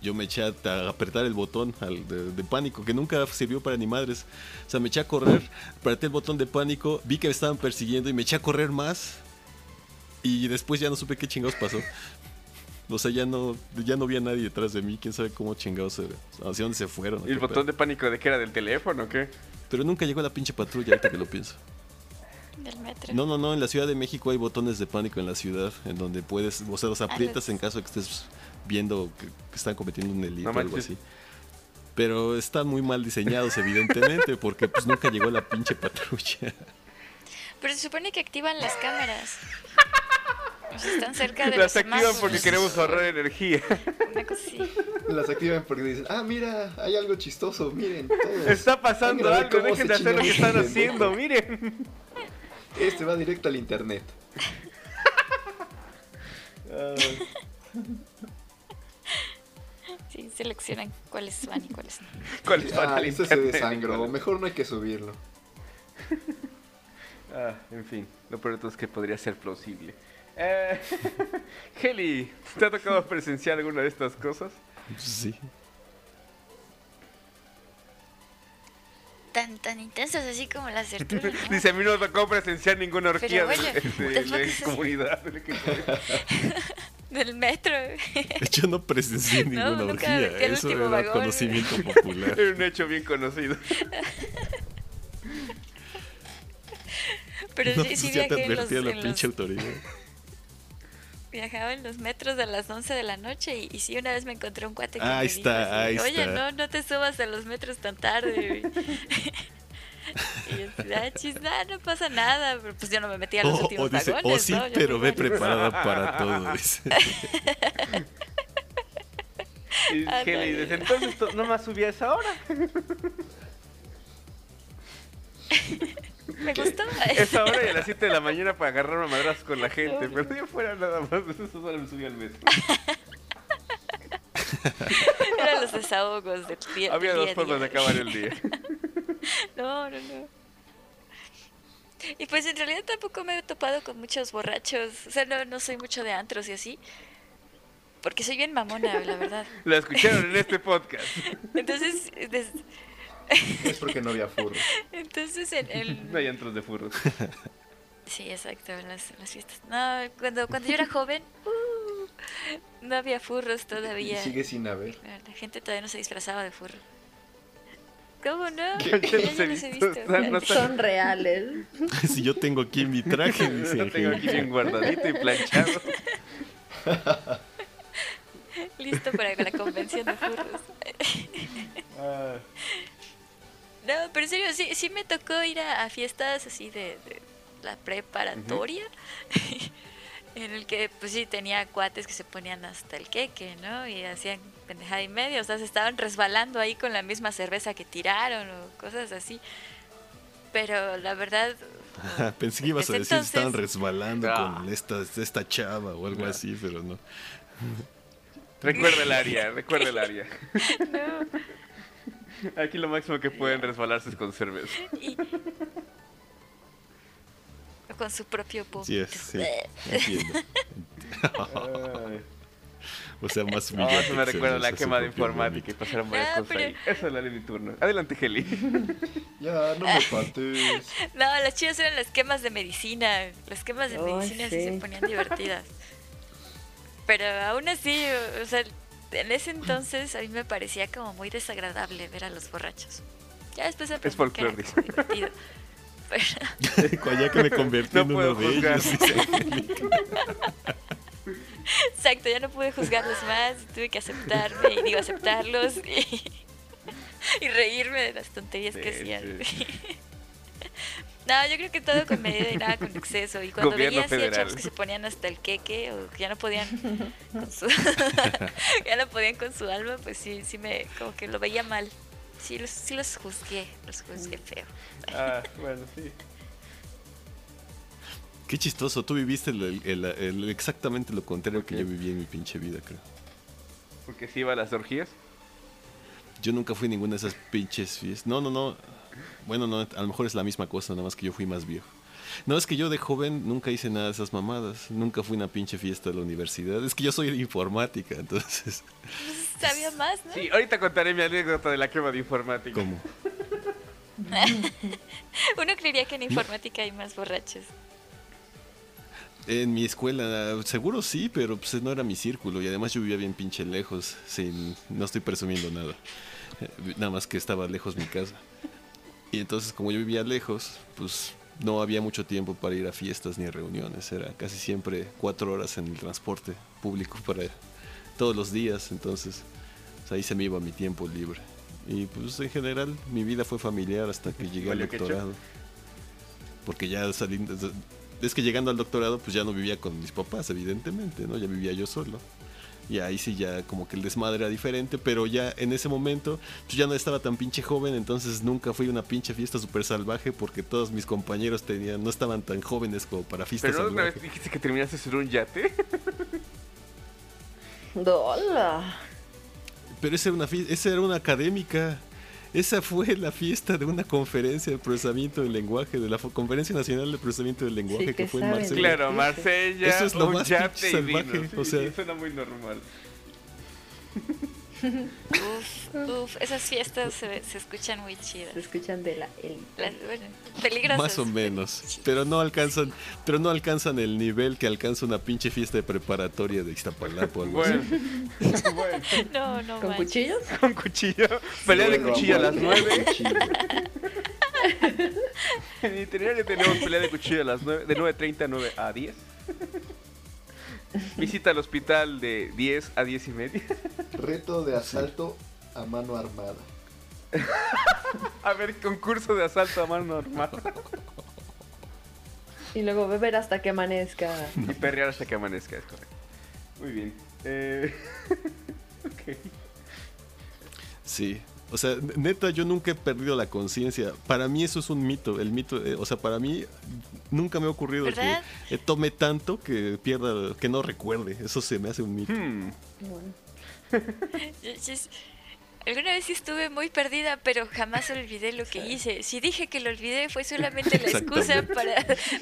Yo me eché a, apretar el botón de, de pánico, que nunca sirvió para ni madres. O sea, me eché a correr, apreté el botón de pánico, vi que me estaban persiguiendo y me eché a correr más. Y después ya no supe qué chingados pasó. O sea, ya no, ya no vi a nadie detrás de mí. Quién sabe cómo chingados, se- hacia dónde se fueron. ¿Y el botón pedo. de pánico de que era del teléfono o qué? Pero nunca llegó la pinche patrulla, ahorita que lo pienso. Del metro. No, no, no, en la Ciudad de México hay botones de pánico en la ciudad, en donde puedes, o sea, los aprietas en caso de que estés viendo que, que están cometiendo un delito No o algo así. Pero están muy mal diseñados, evidentemente, porque pues nunca llegó la pinche patrulla. Pero se supone que activan las cámaras. Están cerca de Las los activan porque queremos ahorrar energía. Una cosa así. Las activan porque dicen, ah, mira, hay algo chistoso, miren, todos. Está pasando algo, dejen de hacer lo que están haciendo, miren. Este va directo al internet. Sí, seleccionan cuáles van y cuáles no. ¿Cuáles van Ah, al este se desangró, mejor no hay que subirlo. Ah, en fin, lo peor de todo es que podría ser plausible. Eh, Heli, ¿te ha tocado presenciar alguna de estas cosas? Sí. Tan, tan intensos así como las de Arturo, ¿no? Dice, a mí no me tocó presenciar ninguna orgía de, bueno, de- de es así. comunidad. Del metro. Yo no presencié No, ninguna nunca me orgía, eso era vagón. conocimiento popular. Era un hecho bien conocido. Pero No, sí, sí pues ya te en los, advertía la en los- pinche autoridad. Viajaba en los metros a las 11 de la noche y, y sí una vez me encontré un cuate que Ahí me dijo está, así, ahí oye está. no no te subas a los metros tan tarde y yo ah, chis, nah, no pasa nada pero pues yo no me metí a los O, últimos o dice, vagones o sí, ¿no? Pero ve primero". preparada para todo. dice. Y Ándale. Heli, desde entonces to- nomás subí a esa hora. me gustó Esa hora y a las 7 de la mañana para agarrarme a madrazos con la gente. Pero yo fuera nada más, eso solo me subí al metro. Eran los desahogos del día. Había del dos día a formas de acabar el día. No, no, no. Y pues en realidad tampoco me he topado con muchos borrachos. O sea, no, no soy mucho de antros y así. Porque soy bien mamona, la verdad. La escucharon en este podcast. Entonces, Es porque no había furro. entonces en el... No hay antros de furros. Sí, exacto, en las, en las fiestas. No, cuando, cuando yo era joven, uh, no había furros Y todavía. sigue sin haber. La gente todavía no se disfrazaba de furro. ¿Cómo no? Yo Ya los he los he visto, visto. o sea, no están- Son reales. si yo tengo aquí mi traje, dice Lo tengo aquí bien guardadito y planchado. Listo para la convención de furros. Ah, No, pero en serio, sí, sí me tocó ir a, a fiestas así de, de la preparatoria. en el que, pues sí, tenía cuates que se ponían hasta el queque, ¿no? Y hacían pendejada y media. O sea, se estaban resbalando ahí con la misma cerveza que tiraron o cosas así. Pero la verdad, Pensé que ibas a decir que estaban resbalando Ah. con esta, esta chava o algo así, pero no. recuerda el área, recuerda el área. Aquí lo máximo que pueden resbalarse es con cerveza. y... con su propio po. Sí, es, sí. Entiendo. O sea, más No, humillante eso me recuerda la quema de informática y pasaron varias Ah, cosas pero- ahí. Eso hablaré en mi turno. Adelante, Heli. Ya, no me pates. No, las chidas eran las quemas de medicina. Las quemas de Ay, medicina sí. sí. se ponían divertidas. Pero aún así, o sea, en ese entonces a mí me parecía como muy desagradable ver a los borrachos. Ya después aprendí que era folclore, divertido. Pero, Ya que me convertí No en uno de juzgar. ellos. exacto, ya no pude juzgarlos más, tuve que aceptarme y digo aceptarlos y, y reírme de las tonterías que hacían. sí. No, yo creo que todo con medida y nada con exceso. Y cuando Gobierno veía así a federal. chavos que se ponían hasta el queque o que ya no podían con su ya no podían con su alma, pues sí, sí me como que lo veía mal. Sí los, sí los juzgué, los juzgué feo. Ah, bueno, sí. Qué chistoso, tú viviste el- el- el- exactamente lo contrario que yo viví en mi pinche vida, creo. Porque si iba a las orgías. Yo nunca fui a ninguna de esas pinches fiestas. No, no, no. Bueno, no, a lo mejor es la misma cosa, nada más que yo fui más viejo. No, es que yo de joven nunca hice nada de esas mamadas. Nunca fui a una pinche fiesta de la universidad. Es que yo soy de informática, entonces. Pues, sabía más, ¿no? Sí, ahorita contaré mi anécdota de la quema de informática. ¿Cómo? Uno creería que en informática hay más borrachos. En mi escuela, seguro sí, pero pues no era mi círculo. Y además yo vivía bien pinche lejos. Sin, no estoy presumiendo nada. Eh, Nada más que estaba lejos mi casa. Y entonces como yo vivía lejos, pues no había mucho tiempo para ir a fiestas ni a reuniones. Era casi siempre cuatro horas en el transporte público para todos los días. Entonces pues, ahí se me iba mi tiempo libre. Y pues en general mi vida fue familiar hasta que llegué al doctorado. Porque ya saliendo... Es que llegando al doctorado pues ya no vivía con mis papás, evidentemente, ¿no? Ya vivía yo solo. Y ahí sí ya como que el desmadre era diferente, pero ya en ese momento pues ya no estaba tan pinche joven, entonces nunca fui a una pinche fiesta súper salvaje porque todos mis compañeros tenían, no estaban tan jóvenes como para fiestas Pero una vez dijiste que terminaste en un yate. Hola. Pero esa era una esa era una académica. Esa fue la fiesta de una conferencia de procesamiento del lenguaje, de la Conferencia Nacional de Procesamiento del Lenguaje Sí, que que fue en. Marsella. Claro. Marsella, Eso es lo un más salvaje, vino. Sí, o sea. suena muy normal. Uf, uf, esas fiestas se, se escuchan muy chidas. Se escuchan de la élite. Las- bueno, peligrosas. Más o menos. Pero no alcanzan, pero no alcanzan el nivel que alcanza una pinche fiesta de preparatoria de Iztapalapa o algo así. Bueno, bueno, No, no ¿Con manches. cuchillos? con cuchillo. Pelea de Bueno, cuchillo a las bueno, 9. cuchillo. En itinerario tenemos pelea de cuchillo a las 9, de 9.30 a 9 a 10. Visita al hospital de 10 a 10 y media. Reto de asalto a mano armada. A ver, concurso de asalto a mano armada. Y luego beber hasta que amanezca. Y perrear hasta que amanezca, es correcto. Muy bien. Eh... ok. Sí. O sea, neta, yo nunca he perdido la conciencia. Para mí eso es un mito. El mito, eh, o sea, para mí nunca me ha ocurrido ¿Verdad? que eh, tome tanto que pierda, que no recuerde. Eso se me hace un mito. Hmm. Bueno. Alguna vez sí estuve muy perdida, pero jamás olvidé lo que hice. Si dije que lo olvidé, fue solamente la excusa para,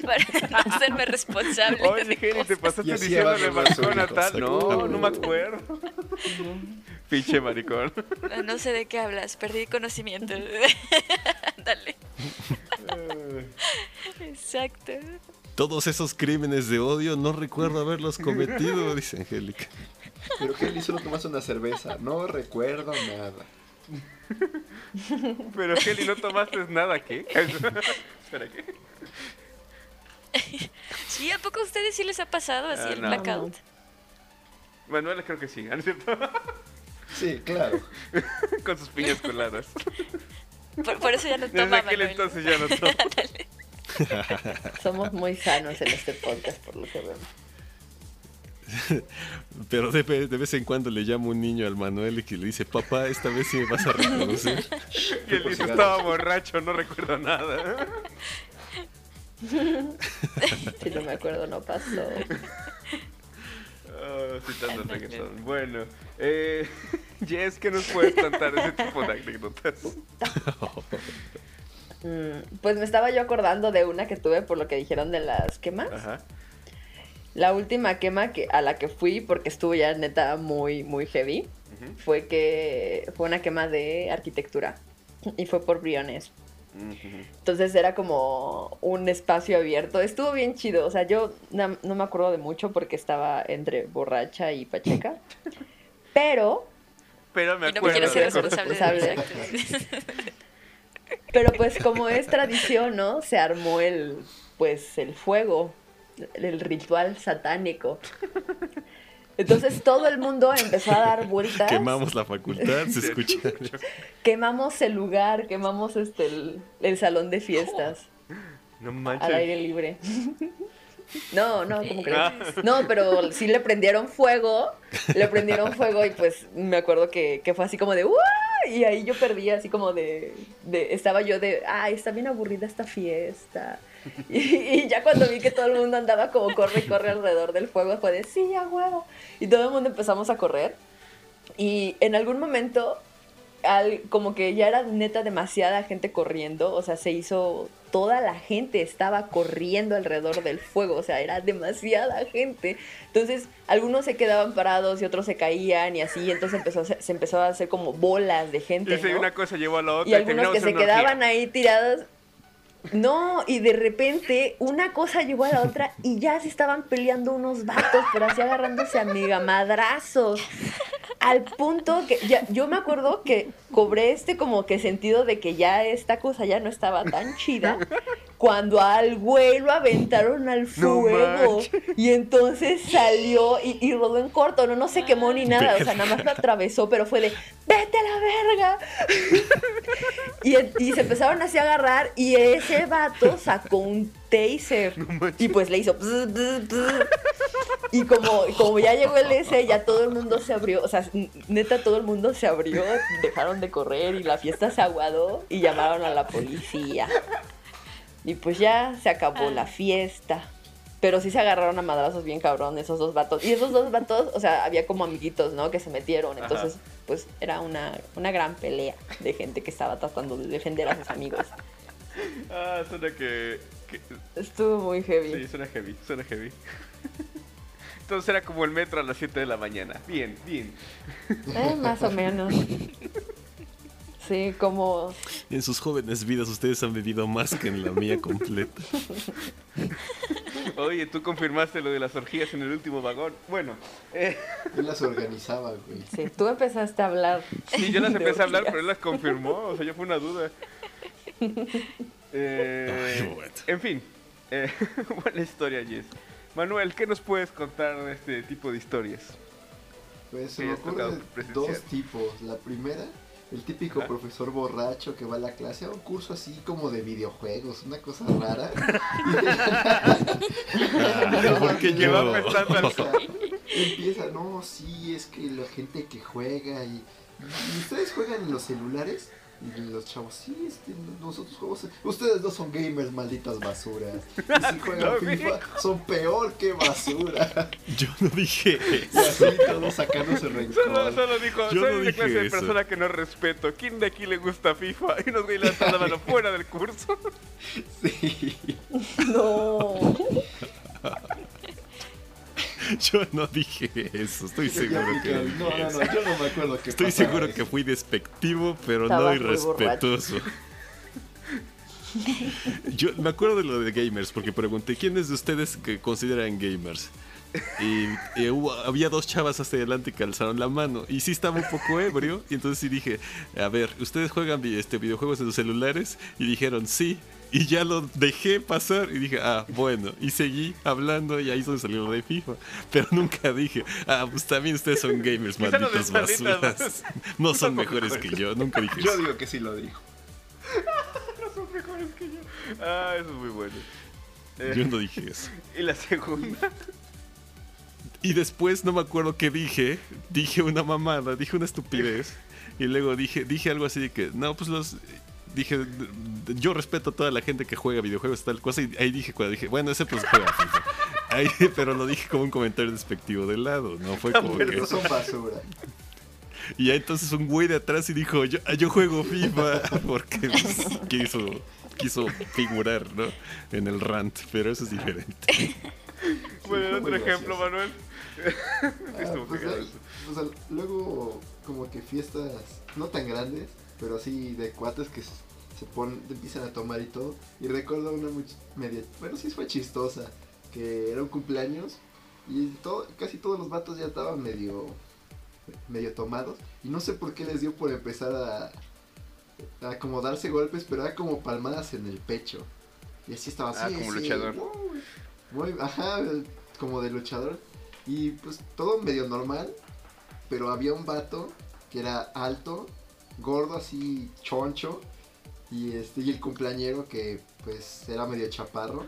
para no hacerme responsable. Oye, de Jenny, te pasaste diciéndole abandonó a su maricón a hijo, tal. No, no me acuerdo. Pinche maricón. No, no sé de qué hablas, perdí conocimiento. Dale. Exacto. Todos esos crímenes de odio no recuerdo haberlos cometido, dice Angélica. Pero que él solo tomaste una cerveza. No recuerdo nada. Pero Kelly, no tomaste nada, ¿qué? Espera, ¿qué? Sí, ¿a poco a ustedes sí les ha pasado así Ah, el no. blackout? Manuel creo que sí, ¿no es cierto? Sí, claro. Con sus piñas coladas. Por, por eso ya no Desde toma aquel Manuel. entonces ya no tomo. Somos muy sanos en este podcast, por lo que vemos. Pero de, ve- de vez en cuando le llama un niño al Manuel y que le dice, papá, esta vez sí me vas a reconocer. Y él dice, estaba borracho, no recuerdo nada. Si no me acuerdo, no pasó. Ah, sí, tanto reggaetón. Bueno, eh, Jess, ¿qué nos puedes contar ese tipo de anécdotas? Mm, Pues me estaba yo acordando de una que tuve por lo que dijeron de las quemas. Ajá. La última quema que, a la que fui, porque estuvo ya neta muy, muy heavy, fue que fue una quema de arquitectura. Y fue por Briones. Entonces era como un espacio abierto. Estuvo bien chido. O sea, yo no me acuerdo de mucho porque estaba entre borracha y pacheca. Pero, Pero me Y no me acuerdo. quiero ser responsable de pero pues como es tradición, ¿no? Se armó el, pues, el fuego, el ritual satánico. Entonces todo el mundo empezó a dar vueltas. Quemamos la facultad, se escucha. Quemamos el lugar, quemamos este el, el salón de fiestas No al manches. aire libre. No, no, ¿cómo crees? Ah. No, pero sí le prendieron fuego, le prendieron fuego y pues me acuerdo que, que fue así como de ¡Uah! Y ahí yo perdí así como de, de- estaba yo de, ay, está bien aburrida esta fiesta. Y, y ya cuando vi que todo el mundo andaba como corre y corre alrededor del fuego, fue de, sí, a huevo. Y todo el mundo empezamos a correr. Y en algún momento, al, como que ya era neta demasiada gente corriendo, o sea, se hizo, toda la gente estaba corriendo alrededor del fuego, o sea, era demasiada gente. Entonces, algunos se quedaban parados y otros se caían y así, entonces empezó se empezó a hacer como bolas de gente. Y ¿no? una cosa llevó a la otra. y algunos que se orgía. quedaban ahí tirados. No, y de repente una cosa llevó a la otra y ya se estaban peleando unos vatos, pero así agarrándose a mega madrazos. Al punto que ya, yo me acuerdo que cobré este como que sentido de que ya esta cosa ya no estaba tan chida cuando al güey lo aventaron al fuego y entonces salió y, y rodó en corto, no, no se quemó ni nada, o sea, nada más lo atravesó, pero fue de, vete a la verga. Y, y se empezaron así a agarrar y ese vato sacó un taser y pues le hizo bzz, bzz, bzz. y como, como ya llegó el ese ya todo el mundo se abrió o sea neta todo el mundo se abrió dejaron de correr y la fiesta se aguadó y llamaron a la policía y pues ya se acabó la fiesta pero sí se agarraron a madrazos bien cabrón esos dos vatos. Y esos dos vatos, o sea, había como amiguitos, ¿no? Que se metieron. Entonces, pues era una, una gran pelea de gente que estaba tratando de defender a sus amigos. Ah, suena que. que- Estuvo muy heavy. Sí, suena heavy, suena heavy. Entonces era como el metro a las 7 de la mañana. Bien, bien. Eh, más o menos. Sí, como... En sus jóvenes vidas ustedes han vivido más que en la mía completa. Oye, tú confirmaste lo de las orgías en el último vagón. Bueno, eh, Yo las organizaba, güey. Sí, tú empezaste a hablar. sí, yo las empecé a hablar, pero él las confirmó. O sea, ya fue una duda. Eh, Ay. En fin, eh, buena historia, Jess. Manuel, ¿qué nos puedes contar de este tipo de historias? Pues se Sí, me ocurren dos tipos. La primera, el típico Ajá. profesor borracho que va a la clase a un curso así como de videojuegos, una cosa rara. Ay, ¿por qué Que va yo? pensando empieza, no, sí, es que la gente que juega y, y ustedes juegan en los celulares. Y los chavos, sí, este, nosotros jugamos. Ustedes no son gamers, malditas basuras. Y si juegan No, FIFA, son peor que basura. Yo no dije Y así todos sacándose Solo, rencor. solo dijo, Yo soy no la dije clase de eso. persona que no respeto. ¿Quién de aquí le gusta FIFA? Y nos la mano fuera del curso. Sí. No. Yo no dije eso, estoy seguro que no No, no, yo no me acuerdo que Estoy seguro eso. que fui despectivo, pero no irrespetuoso. Yo me acuerdo de lo de gamers porque pregunté quiénes de ustedes que consideran gamers. Y, y hubo- había dos chavas hasta adelante que alzaron la mano. Y sí estaba un poco ebrio. Y entonces sí dije, a ver, ¿ustedes juegan este, videojuegos en sus celulares? Y dijeron, sí. Y ya lo dejé pasar y dije, ah, bueno. Y seguí hablando y ahí es donde salió lo de FIFA. Pero nunca dije, ah, pues también ustedes son gamers, malditos malditas basuras. No son mejores que yo, nunca dije Yo eso. digo que sí lo dijo. No son mejores que yo. Ah, eso es muy bueno. Eh, Yo no dije eso. Y la segunda. Y después no me acuerdo qué dije. Dije una mamada, dije una estupidez. Y luego dije, dije algo así de que, no, pues los. Dije, yo respeto a toda la gente que juega videojuegos, tal cosa. Y ahí dije, cuando dije, bueno, ese pues juega FIFA. Ahí, pero lo dije como un comentario despectivo de lado, no fue como que. Son basura. Y ya entonces un güey de atrás y dijo, yo, yo juego FIFA. Porque pues, quiso, quiso figurar, ¿no? En el rant, pero eso es diferente. Bueno, otro ejemplo, gracioso. Manuel. Ah, pues, hay- o sea, luego como que fiestas no tan grandes, pero así de cuates que se ponen, empiezan a tomar y todo. Y recuerdo una muy media, bueno sí fue chistosa, que era un cumpleaños y todo, casi todos los vatos ya estaban medio, medio tomados. Y no sé por qué les dio por empezar a, a como darse golpes, pero era como palmadas en el pecho. Y así estaba Ah, así. como así, luchador. muy- muy, ajá, como de luchador. Y pues todo medio normal, pero había un vato que era alto, gordo así, choncho, y este y el cumpleañero que pues era medio chaparro.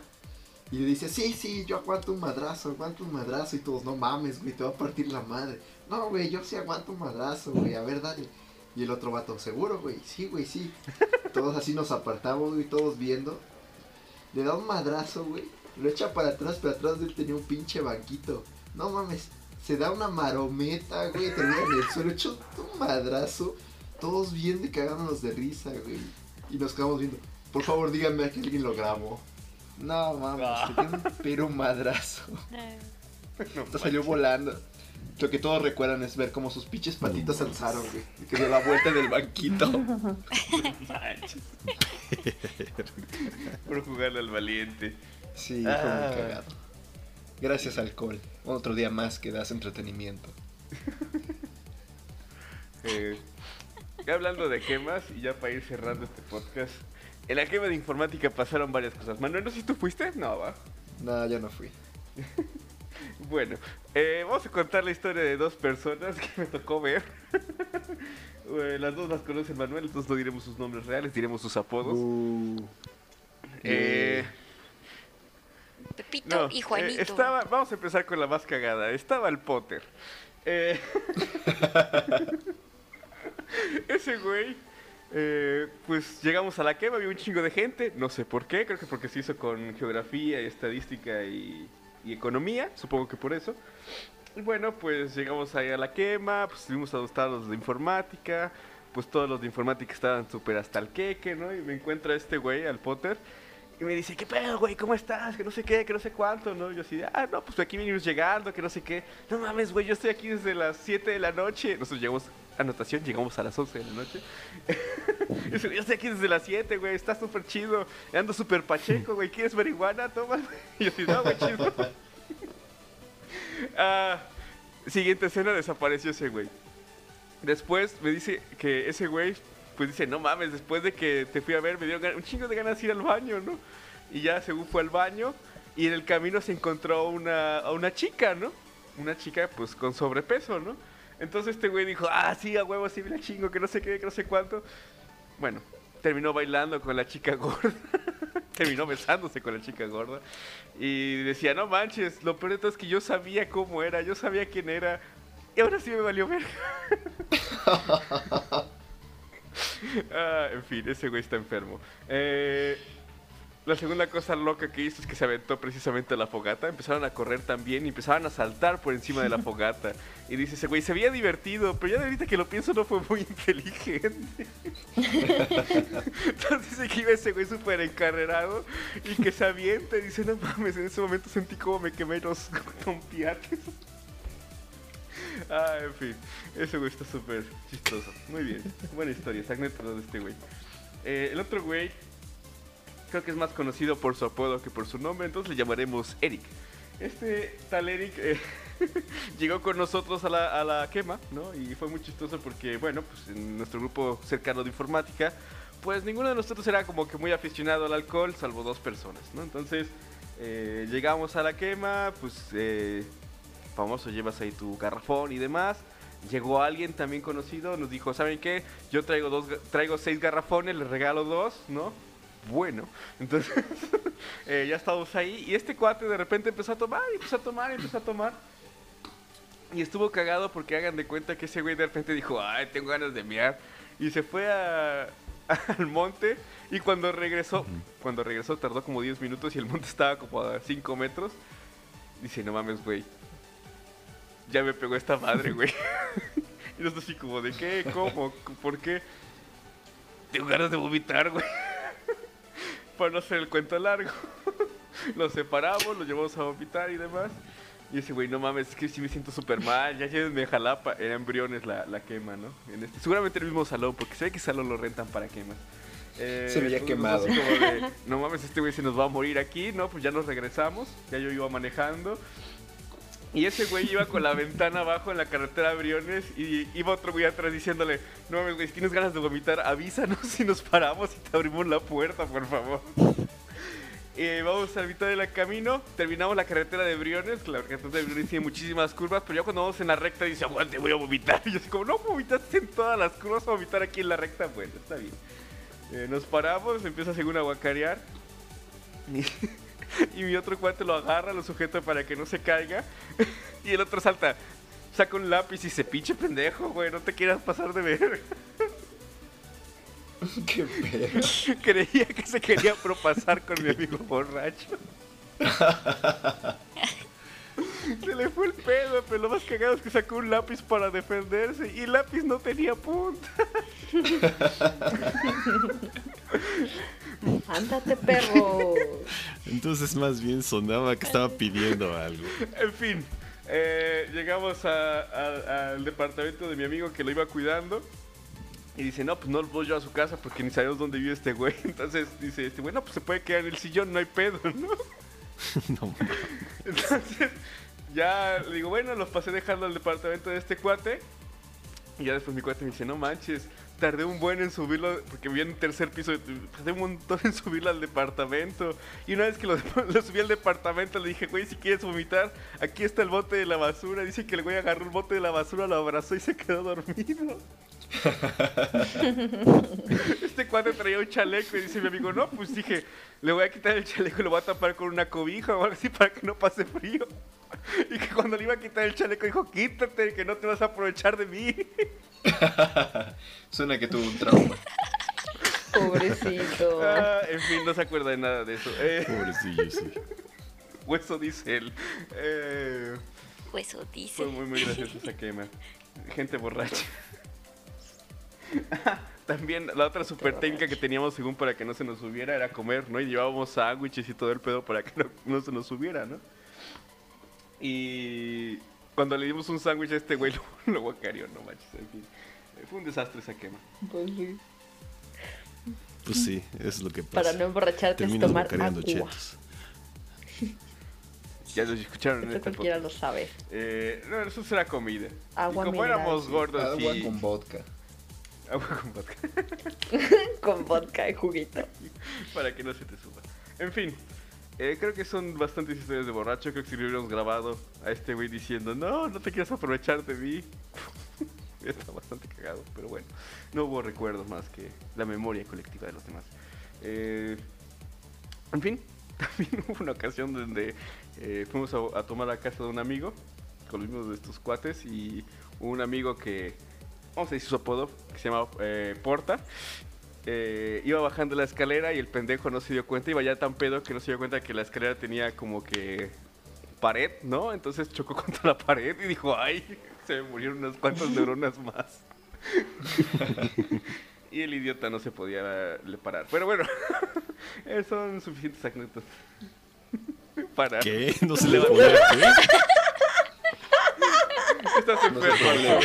Y le dice, sí, sí, yo aguanto un madrazo, aguanto un madrazo. Y todos, no mames, güey, te va a partir la madre. No, güey, yo sí aguanto un madrazo, güey, a ver, dale. Y el otro vato, seguro, güey, sí, güey, sí. Todos así nos apartamos, güey, todos viendo. Le da un madrazo, güey. Lo echa para atrás, pero atrás de él tenía un pinche banquito. No mames, se da una marometa, güey, termina en el suelo, echó un madrazo. Todos bien de cagándonos de risa, güey. Y nos quedamos viendo. Por favor, díganme a que alguien lo grabó. No mames, se dio un pero un madrazo. Hasta salió volando. Lo que todos recuerdan es ver cómo sus pinches patitas se alzaron, güey. Que dio la vuelta del banquito. Manches. Por jugarle al valiente. Sí, fue Ah. muy cagado. Gracias, alcohol. Otro día más que das entretenimiento. Eh, ya hablando de quemas, y ya para ir cerrando este podcast. En la quema de informática pasaron varias cosas. Manuel, no sé si tú fuiste. No, va. No, yo no fui. Bueno, eh, vamos a contar la historia de dos personas que me tocó ver. Las dos las conoce Manuel, entonces no diremos sus nombres reales, diremos sus apodos. Uh, Eh, Pepito no, y eh, Juanito. estaba, vamos a empezar con la más cagada. Estaba el Potter. Eh, ese güey, eh, pues llegamos a la quema, había un chingo de gente, no sé por qué, creo que porque se hizo con geografía y estadística y, economía, supongo que por eso. Y bueno, pues llegamos ahí a la quema, pues estuvimos a estaban los de informática, pues todos los de informática estaban súper hasta el queque, ¿no? Y me encuentra este güey, al Potter, y me dice, ¿qué pedo, güey? ¿Cómo estás? Que no sé qué, que no sé cuánto, ¿no? Y yo así, ah, no, pues aquí venimos llegando, que no sé qué. No mames, güey, yo estoy aquí desde las 7 de la noche. Nosotros llegamos, anotación, llegamos a las 11 de la noche. Yo estoy aquí desde las 7, güey, está súper chido. Ando súper pacheco, güey, ¿quieres marihuana? Toma. Y yo así, no, güey, chido. Ah, siguiente escena, desapareció ese güey. Después me dice que ese güey, pues dice, no mames, después de que te fui a ver, me dio un chingo de ganas ir al baño, ¿no? Y ya según fue al baño, y en el camino se encontró una, a una chica, ¿no? Una chica, pues, con sobrepeso, ¿no? Entonces este güey dijo, ah, sí, a huevo, sí, la chingo, que no sé qué, que no sé cuánto. Bueno, terminó bailando con la chica gorda. terminó besándose con la chica gorda. Y decía, no manches, lo peor de todo es que yo sabía cómo era, yo sabía quién era. Y ahora sí me valió ver. Ah, en fin, ese güey está enfermo. Eh, la segunda cosa loca que hizo es que se aventó precisamente a la fogata. Empezaron a correr también y empezaron a saltar por encima de la fogata. Y dice ese güey, se veía divertido, pero ya de ahorita que lo pienso no fue muy inteligente. Entonces dice que iba ese güey súper encarrerado y que se avienta y dice, no mames, en ese momento sentí como me quemé los tompiates. Ah, en fin, ese güey está súper chistoso. Muy bien, buena historia, esa anécdota de este güey. Eh, el otro güey creo que es más conocido por su apodo que por su nombre, entonces le llamaremos Eric. Este tal Eric eh, llegó con nosotros a la, a la quema, ¿no? Y fue muy chistoso porque, bueno, pues en nuestro grupo cercano de informática, pues ninguno de nosotros era como que muy aficionado al alcohol, salvo dos personas, ¿no? Entonces eh, llegamos a la quema, pues eh, famoso, llevas ahí tu garrafón y demás. Llegó alguien también conocido, nos dijo, ¿saben qué? Yo traigo dos, traigo seis garrafones, les regalo dos, ¿no? Bueno, entonces eh, ya estábamos ahí y este cuate de repente empezó a tomar, y empezó a tomar, y empezó a tomar. Y estuvo cagado porque hagan de cuenta que ese güey de repente dijo, ay, tengo ganas de mear. Y se fue a- al monte y cuando regresó, cuando regresó tardó como 10 minutos y el monte estaba como a 5 metros. Dice, no mames, güey. Ya me pegó esta madre, güey. y nosotros así como, ¿de qué? ¿Cómo? ¿Por qué? Tengo ganas de vomitar, güey. Para no hacer el cuento largo. Nos separamos, lo llevamos a vomitar y demás. Y ese güey, no mames, es que sí me siento súper mal. Ya llévenme a Jalapa. Era embriones la, la quema, ¿no? En este, seguramente en el mismo salón, porque ve que salón lo rentan para quemas. Eh, Se veía quemado. de, no mames, este güey se nos va a morir aquí, ¿no? Pues ya nos regresamos. Ya yo iba manejando. Y ese güey iba con la ventana abajo en la carretera de Briones y iba otro güey atrás diciéndole, no mames, güey, si tienes ganas de vomitar, avísanos si nos paramos y te abrimos la puerta, por favor. Eh, vamos a la mitad del camino, terminamos la carretera de Briones, la carretera de Briones tiene muchísimas curvas, pero ya cuando vamos en la recta dice, aguante, voy a vomitar. Y yo así como, no vomitaste en todas las curvas, vas a vomitar aquí en la recta, bueno, está bien. Eh, nos paramos, empieza según a guacarear. Y, mi otro cuate lo agarra, lo sujeta para que no se caiga. Y el otro salta, saca un lápiz y se pinche pendejo, güey, no te quieras pasar de ver. Qué pedo. Creía que se quería propasar con mi amigo borracho. Se le fue el pedo, pero lo más cagado es que sacó un lápiz para defenderse y el lápiz no tenía punta. Ándate, perro. Entonces más bien sonaba que estaba pidiendo algo. En fin, eh, llegamos a- a- al departamento de mi amigo que lo iba cuidando. Y dice, no, pues no lo voy yo a su casa porque ni sabemos dónde vive este güey. Entonces dice, este, bueno, pues se puede quedar en el sillón, no hay pedo, ¿no? No. Entonces, ya le digo, bueno, los pasé dejando al departamento de este cuate. Y ya después mi cuate me dice, no manches, tardé un buen en subirlo, porque vivía en el tercer piso, tardé un montón en subirlo al departamento. Y una vez que lo, lo subí al departamento, le dije, güey, si quieres vomitar, aquí está el bote de la basura. Dice que el güey agarró el bote de la basura, lo abrazó y se quedó dormido. Este cuate traía un chaleco y dice mi amigo, no, pues dije, le voy a quitar el chaleco y lo voy a tapar con una cobija o algo así para que no pase frío. Y que cuando le iba a quitar el chaleco dijo, quítate, que no te vas a aprovechar de mí. Suena que tuvo un trauma. Pobrecito. Ah, en fin, no se acuerda de nada de eso. Eh, Pobrecillo, sí. hueso dice él. Eh, Hueso dice. fue muy, muy gracioso esa quema. Gente borracha. También la otra super técnica que teníamos según para que no se nos subiera era comer, ¿no? Y llevábamos sándwiches y todo el pedo para que no, no se nos subiera, ¿no? Y cuando le dimos un sándwich a este güey lo, lo guacareó, no manches, en fin. Fue un desastre esa quema. Pues sí. Pues sí, eso es lo que pasa. Para no emborracharte es Terminas tomar bocareando agua. chetos. Ya lo escucharon en Esto este cualquiera podcast. lo sabe. Eh, no, eso será comida. Agua y como mineral, éramos sí. gordos Agua y... con vodka. Agua con vodka. Con vodka y juguito. para que no se te suba. En fin, eh, creo que son bastantes historias de borracho. Creo que si lo hubiéramos grabado a este güey diciendo, no, no te quieras aprovechar de mí. Está bastante cagado, pero bueno, no hubo recuerdos más que la memoria colectiva de los demás. Eh, en fin, también hubo una ocasión donde eh, fuimos a, a tomar a casa de un amigo, con los mismos de estos cuates, y un amigo que vamos a decir su apodo, que se llama eh, Porta. eh, iba bajando la escalera y el pendejo no se dio cuenta, iba ya tan pedo que no se dio cuenta que la escalera tenía como que pared, ¿no? Entonces chocó contra la pared y dijo, ay, se me murieron unas cuantas neuronas más. y el idiota no se podía le parar. Pero bueno, eh, son suficientes anécdotas. Para... ¿Qué? ¿No se le podía qué? Estás enfermo.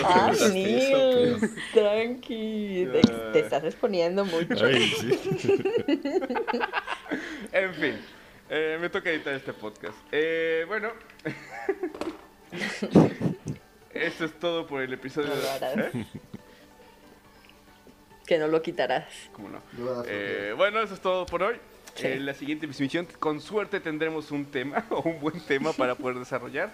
Ah, preguntaste Nils, tranqui. Te, te estás exponiendo mucho. Ay, sí. En fin, eh, me toca editar este podcast. Eh, bueno, esto es todo por el episodio. No lo harás. ¿Eh? Que no lo quitarás. ¿Cómo no? Eh, bueno, eso es todo por hoy. Sí. En la siguiente emisión, con suerte tendremos un tema o un buen tema para poder desarrollar.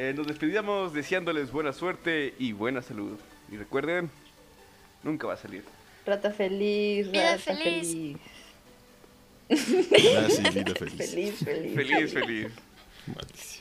Eh, nos despedimos deseándoles buena suerte y buena salud. Y recuerden, nunca va a salir. Rata feliz, Vida rata feliz. feliz. Ah, sí, vida feliz. Feliz, feliz. Feliz, feliz. Maldición.